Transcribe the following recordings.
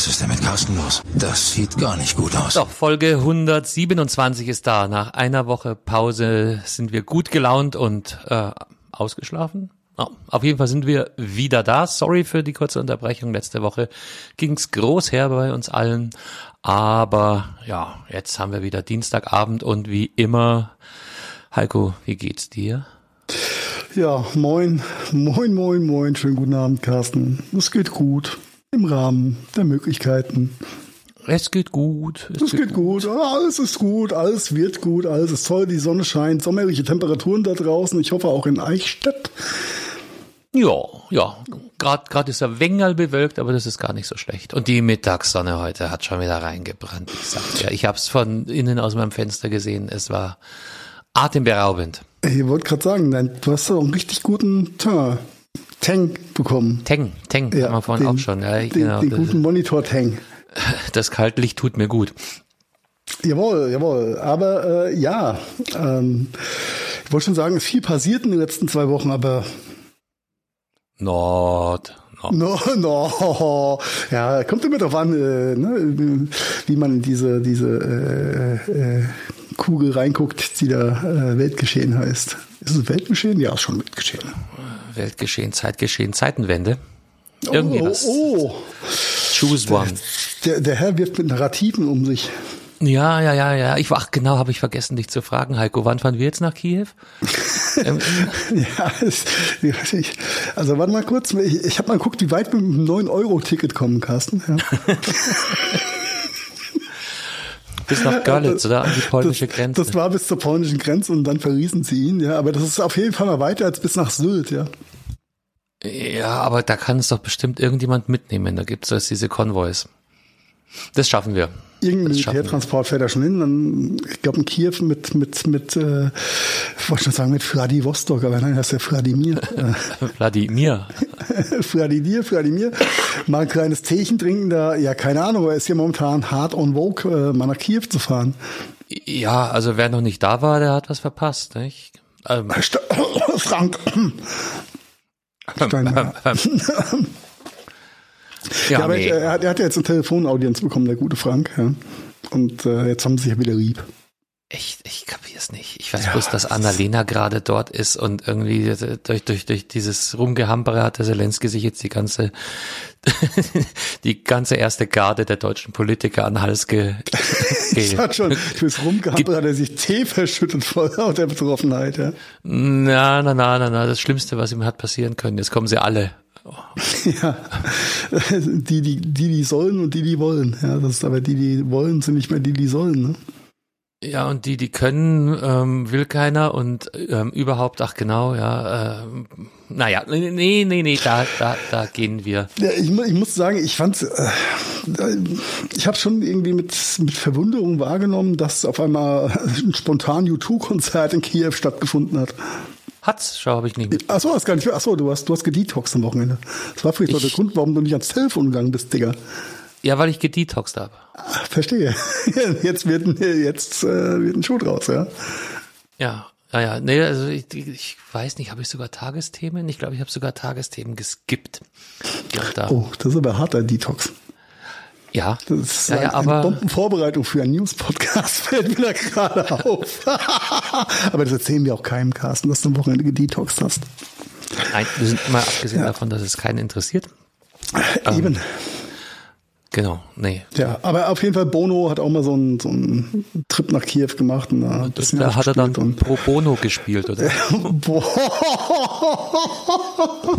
Was ist denn mit Carsten los? Das sieht gar nicht gut aus. Doch, Folge 127 ist da. Nach einer Woche Pause sind wir gut gelaunt und äh, ausgeschlafen. Oh, auf jeden Fall sind wir wieder da. Sorry für die kurze Unterbrechung. Letzte Woche ging's groß her bei uns allen. Aber ja, jetzt haben wir wieder Dienstagabend und wie immer, Heiko, wie geht's dir? Ja, moin, moin, moin, moin. Schönen guten Abend, Carsten. Es geht gut. Im Rahmen der Möglichkeiten. Es geht gut. Es, es geht, geht, gut. gut. Alles ist gut. Alles wird gut. Alles ist toll. Die Sonne scheint. Sommerliche Temperaturen da draußen. Ich hoffe auch in Eichstätt. Ja, ja. Gerade grad ist er Wengerl bewölkt, aber das ist gar nicht so schlecht. Und die Mittagssonne heute hat schon wieder reingebrannt. Ich sag ja, ich habe es von innen aus meinem Fenster gesehen. Es war atemberaubend. Ich wollte gerade sagen, du hast doch einen richtig guten Teint. Tang bekommen. Tang, Tang, ja, haben wir vorhin den, auch schon. Ja, den, genau, den guten Monitor Tang. Das Kaltlicht tut mir gut. Jawohl, jawohl. Aber äh, ja, ähm, ich wollte schon sagen, es ist viel passiert in den letzten zwei Wochen, aber Nord. No, no. Ja, kommt immer drauf an, äh, ne, wie man diese, diese äh, äh, Kugel reinguckt, die da äh, Weltgeschehen heißt. Ist es Weltgeschehen? Ja, ist schon Weltgeschehen. Weltgeschehen, Zeitgeschehen, Zeitenwende. Irgendwie oh, was. Oh, Choose one. Der, der Herr wirft mit Narrativen um sich. Ja, ja, ja, ja. Ich ach genau, habe ich vergessen, dich zu fragen, Heiko. Wann fahren wir jetzt nach Kiew? ähm, ja, ich, also warte mal kurz. Ich, ich habe mal geguckt, wie weit wir mit einem 9-Euro-Ticket kommen, Carsten. Ja. bis nach Görlitz oder an die polnische das, Grenze. Das war bis zur polnischen Grenze und dann verließen sie ihn, ja. Aber das ist auf jeden Fall mal weiter als bis nach Sylt, ja. Ja, aber da kann es doch bestimmt irgendjemand mitnehmen. Da gibt es diese Konvois. Das schaffen wir. Irgendein Militärtransport fährt da schon hin. Dann, ich glaube, in Kiew mit, mit, mit, äh, ich wollte schon sagen mit Vladivostok, aber nein, das ist ja Vladimir. Vladimir. Vladimir, Vladimir. Mal ein kleines Teechen trinken da, ja, keine Ahnung, er ist ja momentan hart on vogue, äh, mal nach Kiew zu fahren. Ja, also wer noch nicht da war, der hat was verpasst, nicht? Ähm. Frank. Steinmeier. Ja, ja aber nee. er, hat, er hat ja jetzt eine Telefonaudienz bekommen, der gute Frank. Ja. Und äh, jetzt haben sie sich ja wieder lieb. Echt, ich kapier's nicht. Ich weiß ja, bloß, dass Annalena gerade dort ist und irgendwie durch, durch, durch dieses Rumgehampere hat der Zelensky sich jetzt die ganze, die ganze erste Garde der deutschen Politiker an den Hals ge, ge Ich sag schon, fürs Rumgehampere hat er sich Tee verschüttet vor der Betroffenheit, ja. Na, na, na, na, na, das Schlimmste, was ihm hat passieren können. Jetzt kommen sie alle Ja, die, die, die, die sollen und die, die wollen. Ja, das ist aber die, die wollen, sind nicht mehr die, die sollen. Ne? Ja, und die, die können, ähm, will keiner und ähm, überhaupt, ach genau, ja, äh, naja, nee, nee, nee, da, da, da gehen wir. Ja, ich, ich muss sagen, ich fand, äh, ich habe schon irgendwie mit, mit Verwunderung wahrgenommen, dass auf einmal ein spontan U2-Konzert in Kiew stattgefunden hat. Hat's, schau, habe ich nicht mit. Achso, hast gar nicht. Achso, du hast, du hast gedetoxt am Wochenende. Das war vielleicht ich, der Grund, warum du nicht ans Telefon gegangen bist, Digga. Ja, weil ich gedetoxt habe. Ah, verstehe. Jetzt wird, jetzt, äh, wird ein Schuh draus, ja. Ja, ja, ja. Nee, also ich, ich weiß nicht, habe ich sogar Tagesthemen? Ich glaube, ich habe sogar Tagesthemen geskippt. Da. Oh, das ist aber harter Detox. Ja, das ist ja, ja, aber Bombenvorbereitung für einen News-Podcast fällt mir da gerade auf. aber das erzählen wir auch keinem, Carsten, dass du am Wochenende gedetoxt hast. Nein, wir sind immer abgesehen ja. davon, dass es keinen interessiert. Eben. Ähm, genau, nee. Ja, aber auf jeden Fall Bono hat auch mal so einen, so einen Trip nach Kiew gemacht. Und da, das, da hat er dann pro Bono gespielt, oder?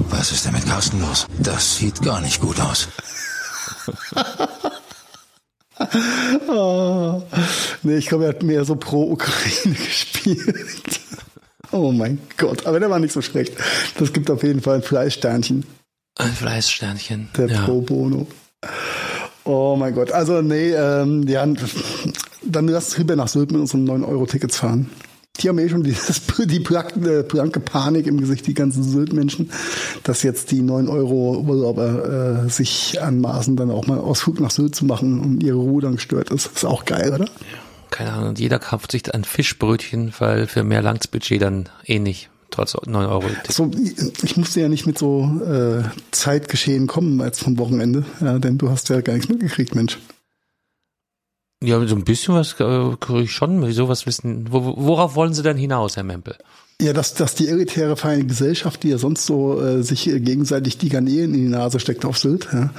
Was ist denn mit Carsten los? Das sieht gar nicht gut aus oh. Nee, ich glaube, er hat mehr so pro Ukraine gespielt. Oh mein Gott, aber der war nicht so schlecht. Das gibt auf jeden Fall ein Fleißsternchen. Ein Fleißsternchen. Der ja. Pro Bono. Oh mein Gott, also nee, ähm, ja, dann lass lieber nach Sylt mit unseren 9-Euro-Tickets fahren die haben eh schon dieses, die blanke Panik im Gesicht, die ganzen Sylt-Menschen, dass jetzt die 9 Euro Urlauber äh, sich anmaßen, dann auch mal Ausflug nach Sylt zu machen und ihre Ruhe dann gestört ist. Ist auch geil, oder? Keine Ahnung, jeder kauft sich ein Fischbrötchen, weil für mehr Langtsbudget dann eh nicht. trotz 9 Euro. So, ich musste ja nicht mit so äh, Zeitgeschehen kommen als vom Wochenende, ja, denn du hast ja gar nichts mitgekriegt, Mensch. Ja, so ein bisschen was äh, kriege ich schon. Wieso was wissen? Wo, worauf wollen Sie denn hinaus, Herr Mempel? Ja, dass, dass die elitäre feine Gesellschaft, die ja sonst so äh, sich äh, gegenseitig die Garnelen in die Nase steckt auf Sylt, ja,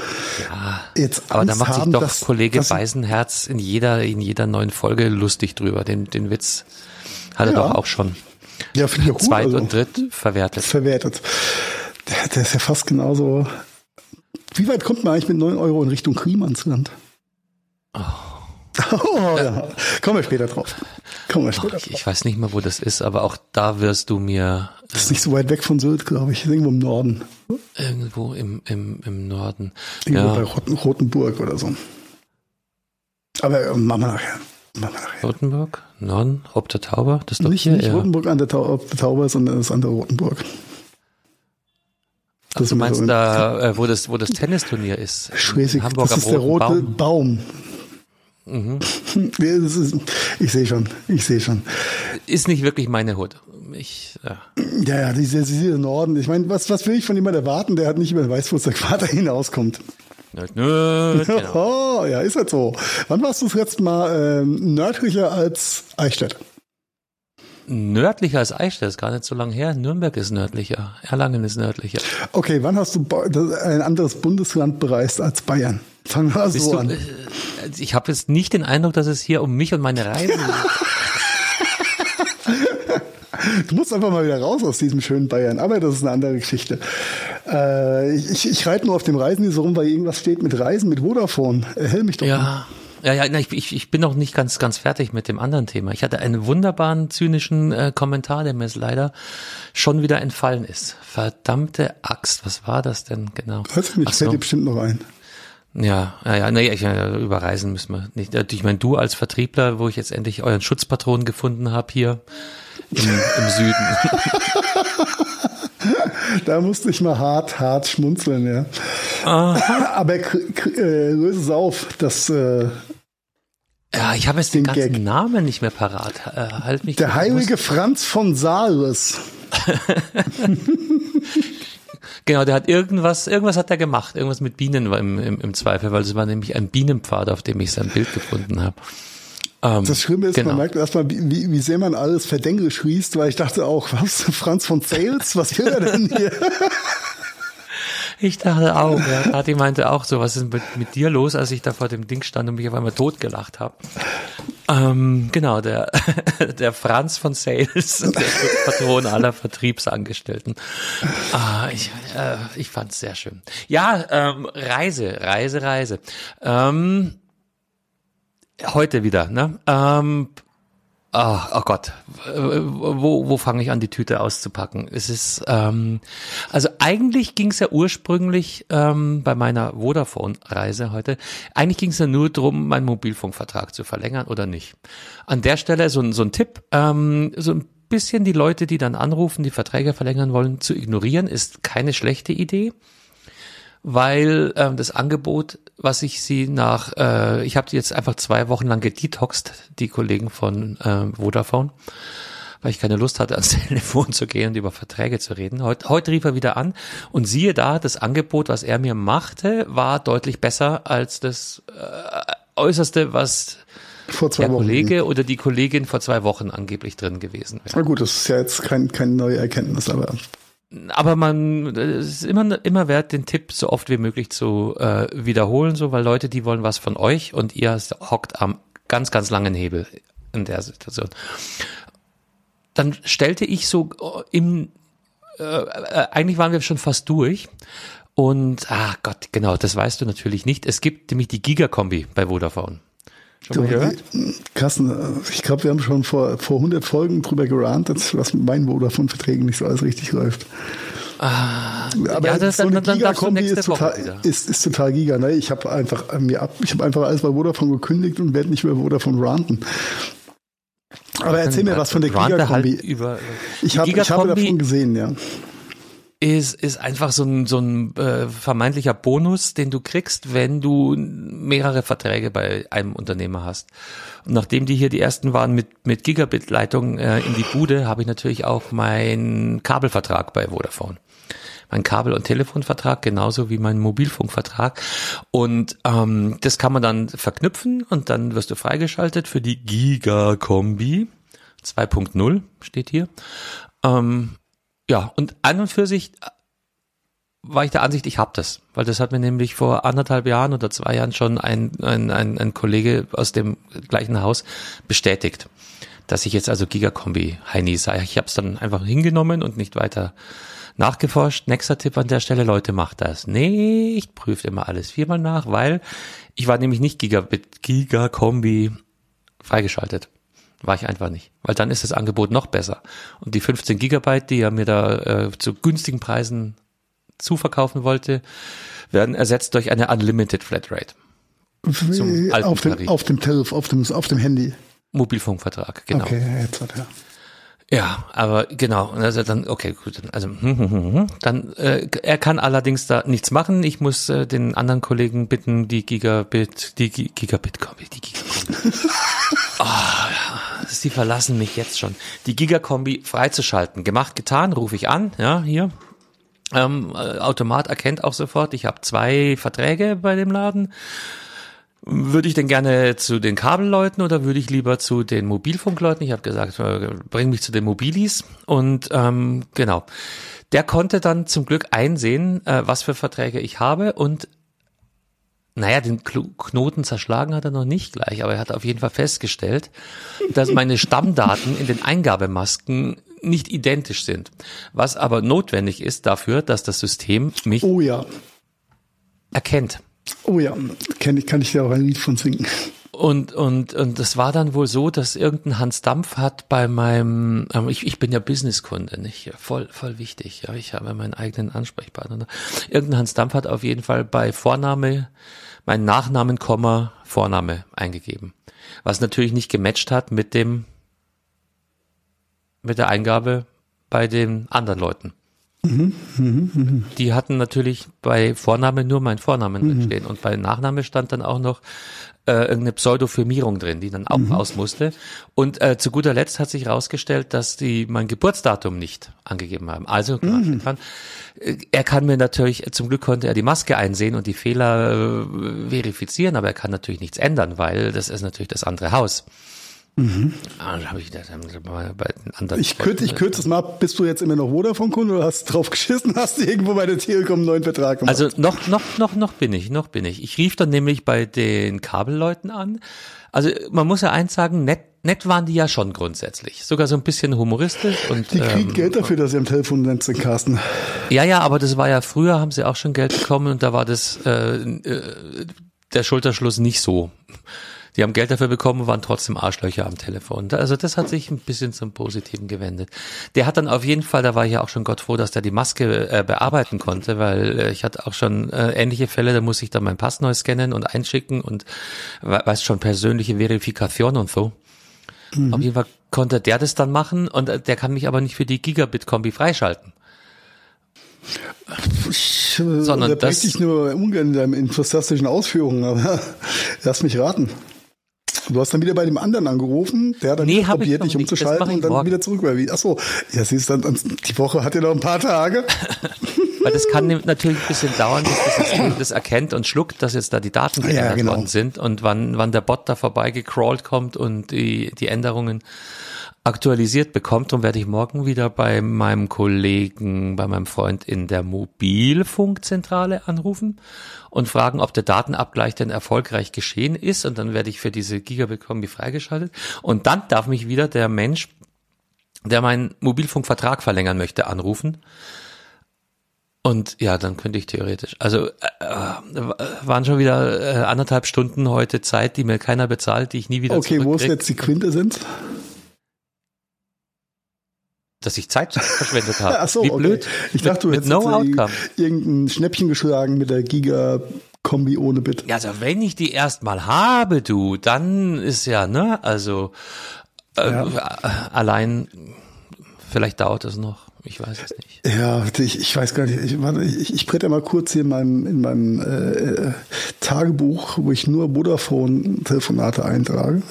Ja, jetzt aber da macht sich haben, doch dass, Kollege dass, Beisenherz in jeder, in jeder neuen Folge lustig drüber. Den, den Witz hat er Ja. doch auch schon Ja, finde ich auch gut. zweit also, und dritt verwertet. verwertet. Der, der ist ja fast genauso. Wie weit kommt man eigentlich mit 9 Euro in Richtung Klimansland? Oh, ja. Kommen wir später drauf. Kommen wir später Ich, drauf. ich weiß nicht mehr, wo das ist, aber auch da wirst du mir Das ist nicht so weit weg von Sylt, glaube ich. Irgendwo im Norden. irgendwo im, im, im Norden. Irgendwo bei Ja, Roten, Rotenburg oder so. Aber äh, machen wir nachher. Machen wir nachher. Rotenburg, Norden, Rob der Tauber, das ist doch Nicht, hier. nicht ja. Rotenburg an der, Tau der Tauber, sondern das andere Rotenburg. Ach, du ist mir meinst so- da, äh, wo das, wo das Tennisturnier ist? Schleswig, Hamburg das ist der rote Baum. Baum. Mhm. Ich sehe schon, ich sehe schon. Ist nicht wirklich meine Hut. Ich, ja. Ja, ja, diese, diese Norden. Ich meine, was, was will ich von jemandem erwarten, der hat nicht mehr weiß, wo es der Quater hinauskommt. Nerd, nerd, genau. Oh, ja, ist halt so. Wann warst du das letzte Mal ähm, nördlicher als Eichstätt? Nördlicher als Eichstätt ist gar nicht so lange her. Nürnberg ist nördlicher. Erlangen ist nördlicher. Okay, wann hast du ein anderes Bundesland bereist als Bayern? Fangen wir Bist so du, an. äh, ich habe jetzt nicht den Eindruck, dass es hier um mich und meine Reisen Du musst einfach mal wieder raus aus diesem schönen Bayern, aber das ist eine andere Geschichte. Äh, ich ich reite nur auf dem Reisen so rum, weil irgendwas steht mit Reisen, mit Vodafone. Erhell mich doch mal. Ja, ja, ich, ich, ich bin noch nicht ganz, ganz fertig mit dem anderen Thema. Ich hatte einen wunderbaren, zynischen äh, Kommentar, der mir jetzt leider schon wieder entfallen ist. Verdammte Axt, was war das denn genau? Weiß ich nicht, Ach fällt so. dir bestimmt noch ein. Ja, ja, ja, nee, ich, ja, über Reisen müssen wir nicht. Äh, Ich meine, du als Vertriebler, wo ich jetzt endlich euren Schutzpatron gefunden habe hier im, im Süden. Da musste ich mal hart, hart schmunzeln, ja. Aber k- k- äh, löse es auf, das äh, Ja, ich habe jetzt den Den ganzen Gag. Namen nicht mehr parat. Äh, halt mich. der heilige Franz von Sales. Genau, der hat irgendwas, irgendwas hat er gemacht, irgendwas mit Bienen war im, im, im Zweifel, weil es war nämlich ein Bienenpfad, auf dem ich sein Bild gefunden habe. Ähm, Das Schlimme ist, genau. man merkt erstmal, wie, wie sehr man alles verdenklich liest, weil ich dachte auch, was, Franz von Sales, was will er denn hier? Ich dachte auch, ja. Kathi meinte auch so, was ist mit, mit dir los, als ich da vor dem Ding stand und mich auf einmal totgelacht habe. Ähm, genau, der, der Franz von Sales, der Patron aller Vertriebsangestellten. Ah, ich äh, ich fand's sehr schön. Ja, ähm, Reise, Reise, Reise. Ähm, heute wieder, ne? Ähm, Oh, oh Gott, wo, wo fange ich an, die Tüte auszupacken? Es ist, ähm, also eigentlich ging es ja ursprünglich ähm, bei meiner Vodafone-Reise heute, eigentlich ging es ja nur darum, meinen Mobilfunkvertrag zu verlängern oder nicht. An der Stelle so, ein so ein Tipp, ähm, so ein bisschen die Leute, die dann anrufen, die Verträge verlängern wollen, zu ignorieren, ist keine schlechte Idee weil ähm, das Angebot, was ich sie nach, äh, ich habe die jetzt einfach zwei Wochen lang gedetoxt, die Kollegen von äh, Vodafone, weil ich keine Lust hatte, ans Telefon zu gehen und über Verträge zu reden. Heute, heute rief er wieder an und siehe da, das Angebot, was er mir machte, war deutlich besser als das äh, Äußerste, was Vor zwei der Wochen. Kollege oder die Kollegin vor zwei Wochen angeblich drin gewesen wäre. Na gut, das ist ja jetzt kein, keine neue Erkenntnis, aber aber man es ist immer immer wert, den Tipp so oft wie möglich zu äh, wiederholen, so weil Leute, die wollen was von euch und ihr hockt am ganz ganz langen Hebel in der Situation. Dann stellte ich so äh, im äh, äh, eigentlich waren wir schon fast durch und ah Gott, genau, das weißt du natürlich nicht. Es gibt nämlich die Gigakombi bei Vodafone. Schon mal gehört? Carsten, äh, ich glaube, wir haben schon vor, vor 100 Folgen drüber gerantet, was mit meinen Vodafone-Verträgen nicht so alles richtig läuft. Aber ja, das- so dann- dann darfst du nächste ist Woche total, wieder. ist, ist total giga. Ne? Ich habe einfach äh, mir ab, ich habe einfach alles bei Vodafone gekündigt und werde nicht über Vodafone ranten. Aber erzähl mir was von der halt Giga-Kombi. über Ich habe die ich habe davon gesehen, ja. Ist, ist einfach so ein, so ein äh, vermeintlicher Bonus, den du kriegst, wenn du mehrere Verträge bei einem Unternehmer hast. Und nachdem die hier die ersten waren mit, mit Gigabit-Leitung äh, in die Bude, habe ich natürlich auch meinen Kabelvertrag bei Vodafone mein Kabel- und Telefonvertrag, genauso wie mein Mobilfunkvertrag. Und ähm, das kann man dann verknüpfen und dann wirst du freigeschaltet für die Giga-Kombi 2.0 steht hier. Ähm, ja, und an und für sich war ich der Ansicht, ich habe das, weil das hat mir nämlich vor anderthalb Jahren oder zwei Jahren schon ein, ein, ein, ein Kollege aus dem gleichen Haus bestätigt, dass ich jetzt also Gigakombi Heini sei. Ich habe es dann einfach hingenommen und nicht weiter nachgeforscht. Nächster Tipp an der Stelle, Leute, macht das. Nee, ich prüfe immer alles viermal nach, weil ich war nämlich nicht Gigabit, Gigakombi freigeschaltet. War ich einfach nicht. Weil dann ist das Angebot noch besser. Und die 15 Gigabyte, die er mir da äh, zu günstigen Preisen zuverkaufen wollte, werden ersetzt durch eine Unlimited Flatrate. Zum auf, dem, auf dem Tarif, auf dem, auf dem Handy. Mobilfunkvertrag, genau. Okay, jetzt hat er. Ja, aber genau, also dann, okay, gut, also hm, hm, hm, dann, äh, er kann allerdings da nichts machen. Ich muss äh, den anderen Kollegen bitten, die Gigabit, die G Gigabit, die Gigakombi. oh, ja, sie verlassen mich jetzt schon. Die Gigakombi freizuschalten. Gemacht, getan, rufe ich an, ja, hier. Ähm, äh, Automat erkennt auch sofort, ich habe zwei Verträge bei dem Laden würde ich denn gerne zu den Kabelleuten oder würde ich lieber zu den Mobilfunkleuten? Ich habe gesagt, äh, bring mich zu den Mobilis. Und ähm, genau, der konnte dann zum Glück einsehen, äh, was für Verträge ich habe und naja, den Knoten zerschlagen hat er noch nicht gleich, aber er hat auf jeden Fall festgestellt, dass meine Stammdaten in den Eingabemasken nicht identisch sind. Was aber notwendig ist dafür, dass das System mich oh ja. erkennt. Oh ja, kenn ich, kann ich dir auch ein Lied von singen. Und, und, und das war dann wohl so, dass irgendein Hans Dampf hat bei meinem, ähm, ich, ich bin ja Businesskunde, nicht? Voll, voll wichtig. Ja, ich habe meinen eigenen Ansprechpartner. Irgendein Hans Dampf hat auf jeden Fall bei Vorname meinen Nachnamen, Komma, Vorname eingegeben. Was natürlich nicht gematcht hat mit dem, mit der Eingabe bei den anderen Leuten. Die hatten natürlich bei Vorname nur meinen Vornamen mhm. stehen und bei Nachname stand dann auch noch äh, irgendeine Pseudofirmierung drin, die dann auch mhm. aus musste. Und äh, zu guter Letzt hat sich herausgestellt, dass die mein Geburtsdatum nicht angegeben haben. Also mhm. kann, äh, er kann mir natürlich, zum Glück konnte er die Maske einsehen und die Fehler äh, verifizieren, aber er kann natürlich nichts ändern, weil das ist natürlich das andere Haus. Mhm. Ah, habe ich das bei den anderen. Ich kürze ich kürze es mal ab. Bist du jetzt immer noch Vodafone-Kunde oder hast du drauf geschissen? Hast du irgendwo bei der Telekom einen neuen Vertrag gemacht? Also noch, noch, noch, noch bin ich, noch bin ich. Ich rief dann nämlich bei den Kabelleuten an. Also man muss ja eins sagen, nett, nett waren die ja schon grundsätzlich. Sogar so ein bisschen humoristisch. Und, die kriegen ähm, Geld dafür, dass sie am Telefon sind, Carsten. Ja, ja, aber das war ja früher, haben sie auch schon Geld bekommen und da war das äh, äh, der Schulterschluss nicht so. Die haben Geld dafür bekommen, waren trotzdem Arschlöcher am Telefon. Also das hat sich ein bisschen zum Positiven gewendet. Der hat dann auf jeden Fall, da war ich ja auch schon Gott froh, dass der die Maske äh, bearbeiten konnte, weil äh, ich hatte auch schon äh, ähnliche Fälle, da muss ich dann mein Pass neu scannen und einschicken und weißt schon, persönliche Verifikation und so. Mhm. Auf jeden Fall konnte der das dann machen und äh, der kann mich aber nicht für die Gigabit-Kombi freischalten. Ich Sondern das dich nur ungern in deinen fantastischen Ausführungen, aber lass mich raten. Du hast dann wieder bei dem anderen angerufen, der hat dann nee, probiert, dich umzuschalten und dann morgen. wieder zurück. Achso, ja, siehst du, dann, die Woche hat ja noch ein paar Tage. Weil das kann natürlich ein bisschen dauern, bis das System das erkennt und schluckt, dass jetzt da die Daten geändert ja, genau. worden sind und wann, wann der Bot da vorbei gecrawlt kommt und die, die Änderungen aktualisiert bekommt. Und werde ich morgen wieder bei meinem Kollegen, bei meinem Freund in der Mobilfunkzentrale anrufen und fragen, ob der Datenabgleich denn erfolgreich geschehen ist. Und dann werde ich für diese Gigabit-Kombi freigeschaltet. Und dann darf mich wieder der Mensch, der meinen Mobilfunkvertrag verlängern möchte, anrufen. Und ja, dann könnte ich theoretisch. Also äh, äh, waren schon wieder äh, anderthalb Stunden heute Zeit, die mir keiner bezahlt, die ich nie wieder Okay, wo es jetzt die Quinte sind? Dass ich Zeit verschwendet habe. Ach so, Wie blöd. Okay. Ich dachte, du hättest no irgendein Schnäppchen geschlagen mit der Giga Kombi ohne Bit. Ja, also wenn ich die erstmal habe, du, dann ist ja, ne, also äh, ja. allein vielleicht dauert es noch. Ich weiß es nicht. Ja, ich, ich weiß gar nicht. Ich, warte, ich, ich brette mal kurz hier in meinem, in meinem äh, Tagebuch, wo ich nur Vodafone-Telefonate eintrage.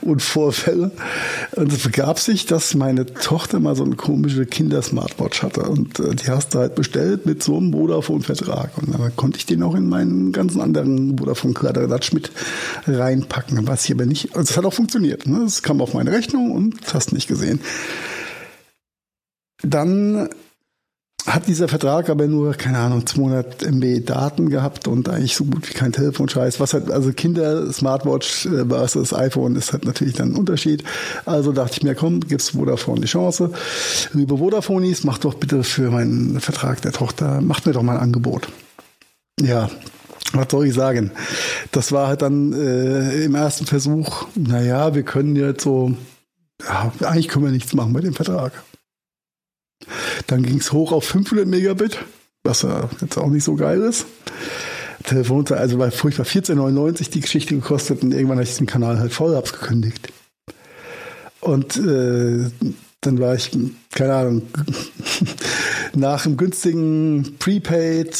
Und Vorfälle. Und es begab sich, dass meine Tochter mal so eine komische Kinder-Smartwatch hatte. Und äh, die hast du halt bestellt mit so einem Vodafone-Vertrag. Und dann konnte ich den auch in meinen ganzen anderen Vodafone-Kladderadatsch mit reinpacken. Was hier aber nicht, also es hat auch funktioniert. Ne? Es kam auf meine Rechnung und hast nicht gesehen. Dann hat dieser Vertrag aber nur, keine Ahnung, 200 MB Daten gehabt und eigentlich so gut wie kein Telefonscheiß. Was halt, also Kinder, Smartwatch äh, versus iPhone ist halt natürlich dann ein Unterschied. Also dachte ich mir, komm, gib's Vodafone die Chance. Liebe Vodafonis, mach doch bitte für meinen Vertrag der Tochter, macht mir doch mal ein Angebot. Ja, was soll ich sagen? Das war halt dann äh, im ersten Versuch, naja, wir können jetzt so, ja, eigentlich können wir nichts machen bei dem Vertrag. Dann ging es hoch auf 500 Megabit, was ja jetzt auch nicht so geil ist. Telefon, also war furchtbar 14,99 die Geschichte gekostet und irgendwann habe ich den Kanal halt voll abgekündigt. Und äh, dann war ich, keine Ahnung, nach einem günstigen Prepaid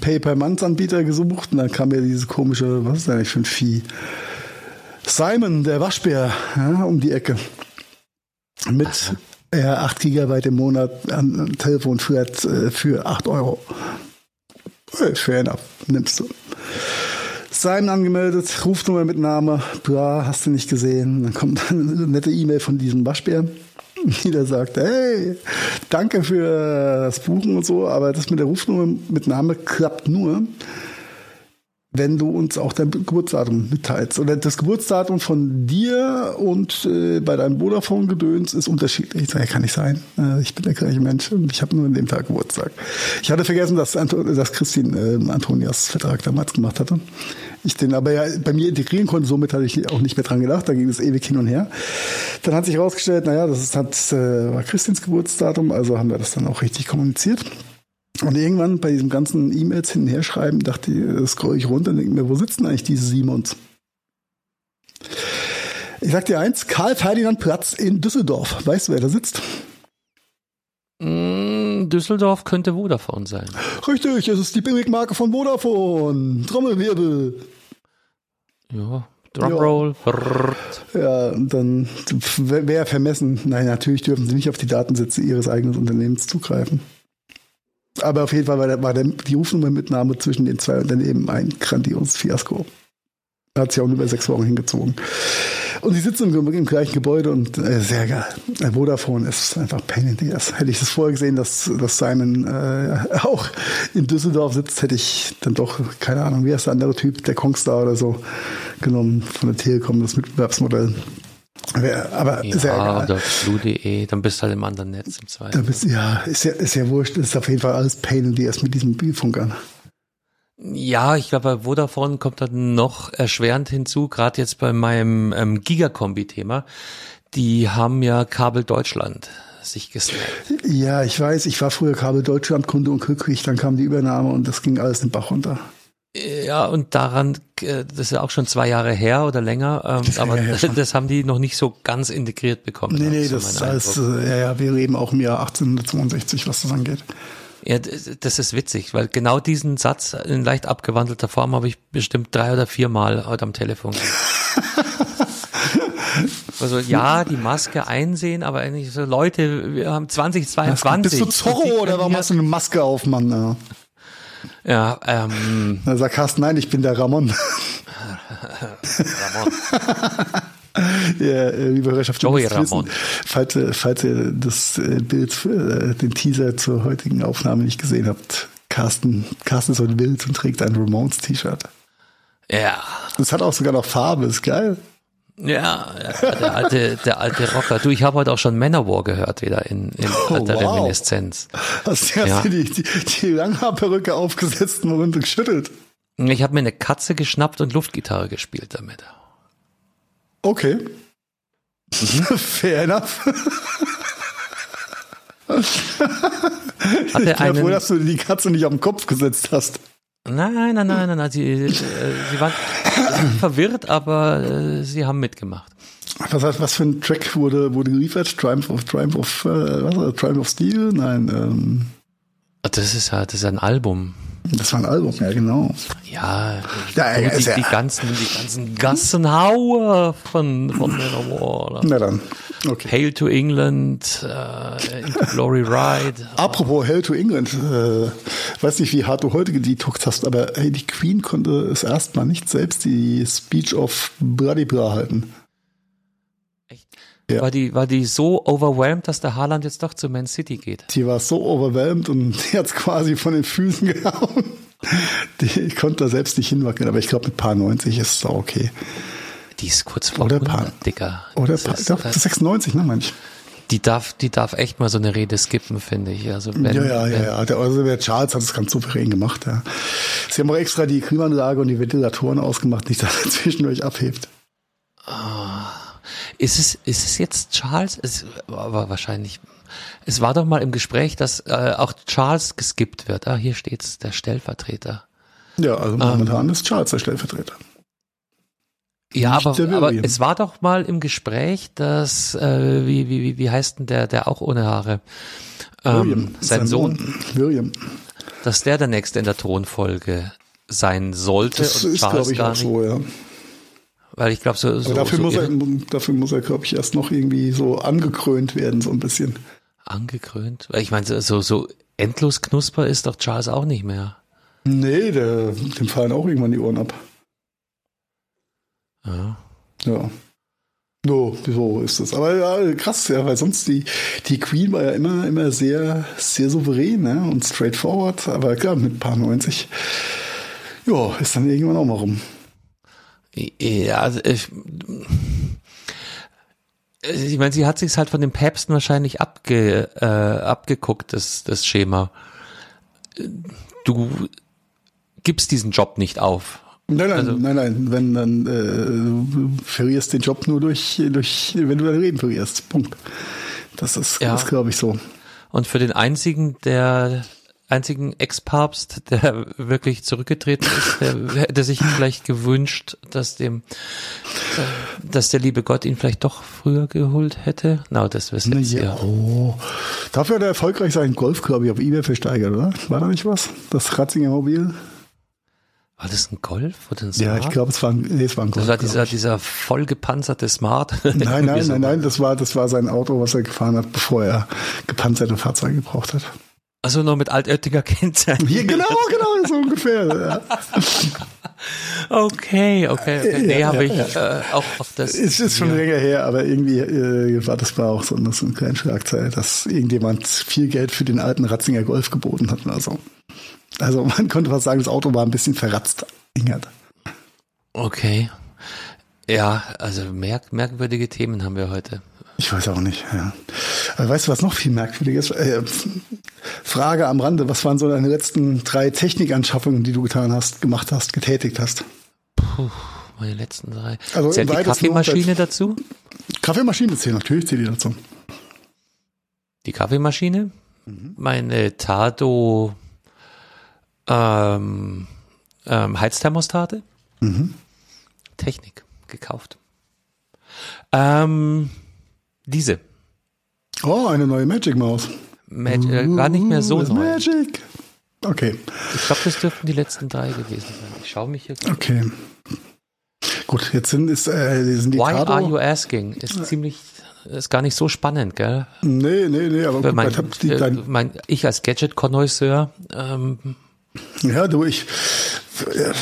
Pay-per-Month-Anbieter gesucht und dann kam mir dieses komische, was ist das eigentlich für ein Vieh? Simon, der Waschbär, ja, um die Ecke. Mit ja, 8 Gigabyte im Monat an Telefon für, äh, für 8 Euro. Fair enough, nimmst du. Sein angemeldet, Rufnummer mit Name, bla, hast du nicht gesehen. Dann kommt eine nette E-Mail von diesem Waschbär, die da sagt, hey, danke für das Buchen und so, aber das mit der Rufnummer mit Name klappt nur, wenn du uns auch dein Geburtsdatum mitteilst. Oder das Geburtsdatum von dir und äh, bei deinem Vodafone-Gedöns ist unterschiedlich. Ich sage, kann nicht sein. Äh, ich bin der gleiche Mensch und ich habe nur an dem Tag Geburtstag. Ich hatte vergessen, dass, Anto dass Christine äh, Antonias Vertrag damals gemacht hatte. Ich den aber ja bei mir integrieren konnte, somit hatte ich auch nicht mehr dran gedacht. Da ging es ewig hin und her. Dann hat sich herausgestellt, naja, das ist, hat, äh, war Christins Geburtsdatum, also haben wir das dann auch richtig kommuniziert. Und irgendwann bei diesem ganzen E-Mails hin und her schreiben, dachte ich, scroll ich runter und denke mir, wo sitzen eigentlich diese Simons? Ich sag dir eins, Karl Ferdinand Platz in Düsseldorf. Weißt du, wer da sitzt? Mm, Düsseldorf könnte Vodafone sein. Richtig, es ist die Billigmarke von Vodafone. Trommelwirbel. Ja, Drumroll. Ja. ja, und dann wäre vermessen. Nein, natürlich dürfen sie nicht auf die Datensätze ihres eigenen Unternehmens zugreifen. Aber auf jeden Fall war, der, war der, die Rufnummermitnahme zwischen den zwei Unternehmen ein grandioses Fiasko. Hat sich auch über sechs Wochen hingezogen. Und die sitzen im, im gleichen Gebäude und äh, sehr geil. Vodafone ist einfach pain in the ass. Hätte ich das vorher gesehen, dass, dass Simon äh, auch in Düsseldorf sitzt, hätte ich dann doch, keine Ahnung, wie heißt der andere Typ, der Kongstar oder so, genommen von der Telekom, das Mitbewerbsmodell. Aber ja, sehr egal. oder Blue.de, dann bist du halt im anderen Netz im Zweifel. Bist, ja, ist ja, ist ja wurscht. Das ist auf jeden Fall alles Pain in the ass mit diesen Mobilfunkern. Ja, ich glaube, bei Vodafone kommt dann noch erschwerend hinzu, gerade jetzt bei meinem ähm, Gigakombi-Thema. Die haben ja Kabel Deutschland sich gesnappt. Ja, ich weiß, ich war früher Kabel Deutschland Kunde und glücklich, dann kam die Übernahme und das ging alles den Bach runter. Ja, und daran, äh, das ist ja auch schon zwei Jahre her oder länger, ähm, aber das, das haben die noch nicht so ganz integriert bekommen. Nee, nee, das ist alles, ja, ja, wir leben auch im Jahr 1862, was das angeht. Ja, das ist witzig, weil genau diesen Satz in leicht abgewandelter Form habe ich bestimmt drei oder vier Mal heute am Telefon. also ja, die Maske einsehen, aber eigentlich so Leute, wir haben 2022. Bist du Zorro oder warum hast du eine Maske auf, Mann? Ja, ja ähm. Da sagt Carsten, nein, ich bin der Ramon. Ramon. Ja, äh, liebe Hörerschaft, Joey Ramon. Wissen, falls, falls ihr das äh, Bild, äh, den Teaser zur heutigen Aufnahme nicht gesehen habt, Carsten, Carsten ist heute wild und trägt ein Ramones-T-Shirt. Ja. Das hat auch sogar noch Farbe, ist geil. Ja, der alte, der alte Rocker. Du, ich habe heute auch schon Manowar gehört, wieder in, in oh, alter wow. Reminiszenz. Hast, hast ja. du die, die, die Langhaarperücke aufgesetzt und geschüttelt? Ich habe mir eine Katze geschnappt und Luftgitarre gespielt damit. Okay. Mhm. Fair enough. ich bin ja froh, dass du die Katze nicht auf den Kopf gesetzt hast. Nein, nein, nein, nein, nein. Sie, äh, sie waren verwirrt, aber äh, sie haben mitgemacht. Was, heißt, was für ein Track wurde, wurde geliefert? Triumph of, Triumph of, äh, was, Triumph of Steel? Nein, ähm, Das ist ja, das ist ein Album. Das war ein Album, ja genau. Ja, Ja, die, ja, ist ja- die ganzen, die ganzen Gassenhauer von, von Manowar. Na dann, okay. Hail to England, äh, Into Glory Ride. Apropos Hell to England, äh, weiß nicht, wie hart du heute gedetoxt hast, aber hey, die Queen konnte es erstmal nicht selbst die Speech of Bloody Bra halten. Ja. War die, war die so overwhelmed, dass der Haaland jetzt doch zu Man City geht? Die war so overwhelmed und die hat's quasi von den Füßen gehauen. Die konnte da selbst nicht hinwackeln, aber ich glaube mit paar 90 ist es auch okay. Die ist kurz vor Oder 100, Pan- Dicker. Oder Das pa- ist, doch, äh, das ist 96, ne, manch. die darf, die darf echt mal so eine Rede skippen, finde ich. Also wenn, Ja, ja, wenn, ja. Der, also der Charles hat es ganz souverän gemacht, ja. Sie haben auch extra die Klimaanlage und die Ventilatoren ausgemacht, nicht, dass er zwischendurch abhebt. Ist es, ist es jetzt Charles? Es war wahrscheinlich. Es war doch mal im Gespräch, dass äh, auch Charles geskippt wird. Ah, hier steht's, der Stellvertreter. Ja, also momentan ist Charles der Stellvertreter. Ja, Nicht aber, aber William. es war doch mal im Gespräch, dass äh, wie, wie, wie, heißt denn der, der auch ohne Haare? Ähm, sein Sohn, William. dass der der nächste in der Thronfolge sein sollte Das und ist, glaube ich, gar auch nicht. so, ja. Weil ich glaube, so, so, dafür, so muss er, dafür muss er, glaube ich, erst noch irgendwie so angekrönt werden, so ein bisschen. angekrönt. Weil ich meine, so- so, endlos knusper ist doch Charles auch nicht mehr. Nee, der, dem fallen auch irgendwann die Ohren ab. Ja. Ja. So, so ist es. Aber ja, krass, ja, weil sonst die, die Queen war ja immer, immer sehr, sehr souverän ne? und straightforward. Aber klar, mit ein paar 90, ja, ist dann irgendwann auch mal rum. Ja, also ich, ich meine, sie hat sich halt von den Päpsten wahrscheinlich abge, äh, abgeguckt, das, das Schema. Du gibst diesen Job nicht auf. Nein, nein, Also- nein, nein, wenn dann äh, verlierst den Job nur durch, durch, wenn du dein Reden verlierst. Punkt. Das ist, Ja. das glaube ich so. Und für den einzigen, der einzigen Ex-Papst, der wirklich zurückgetreten ist, der hätte sich vielleicht gewünscht, dass dem, äh, dass der liebe Gott ihn vielleicht doch früher geholt hätte. Na, das wissen jetzt Ja. ja. Oh. Dafür hat er erfolgreich seinen Golf, glaube ich, auf Ebay versteigert, oder? War da nicht was? Das Ratzinger Mobil? War das ein Golf oder ein Ja, Smart? ich glaube, es war ein, nee, es war ein Golf. Das war dieser, dieser voll gepanzerte Smart. Nein, nein, nein, nein, das war, das war sein Auto, was er gefahren hat, bevor er gepanzerte Fahrzeuge gebraucht hat. Also nur mit altöttiger Kennzeichen. Hier, genau, genau, so ungefähr. Ja. Okay, okay, okay. Nee, Ja, habe ja, ich Äh, auch auf das. Es ist schon ja. länger her, aber irgendwie äh, war das war auch so, eine- so ein kleiner Schlagzeil, dass irgendjemand viel Geld für den alten Ratzinger Golf geboten hat oder so. Also man konnte fast sagen, das Auto war ein bisschen verratzt. Ingert. Okay. Ja, also merk merkwürdige Themen haben wir heute. Ich weiß auch nicht, ja. Aber weißt du, was noch viel merkwürdig ist? Äh, Frage am Rande, was waren so deine letzten drei Technikanschaffungen, die du getan hast, gemacht hast, getätigt hast? Puh, meine letzten drei. Also Zählt die Kaffeemaschine dazu? Kaffeemaschine zählt, natürlich zählt die dazu. Die Kaffeemaschine? Mhm. Meine Tado ähm, ähm, Heizthermostate? Mhm. Technik gekauft. Ähm, diese. Oh, eine neue Magic Maus. Mag äh, gar nicht mehr so Uh, neu. Magic. Okay, Ich glaube, das dürften die letzten drei gewesen sein. Ich schaue mich hier. okay. Gut, jetzt sind, ist, äh, sind die Why Tado. are you asking? Ist ziemlich, ist gar nicht so spannend, gell? Nee, nee, nee, aber gut, Mein, mein, die, äh, dein, mein, ich als Gadget-Konnoisseur, ähm, ja, du, ich, äh,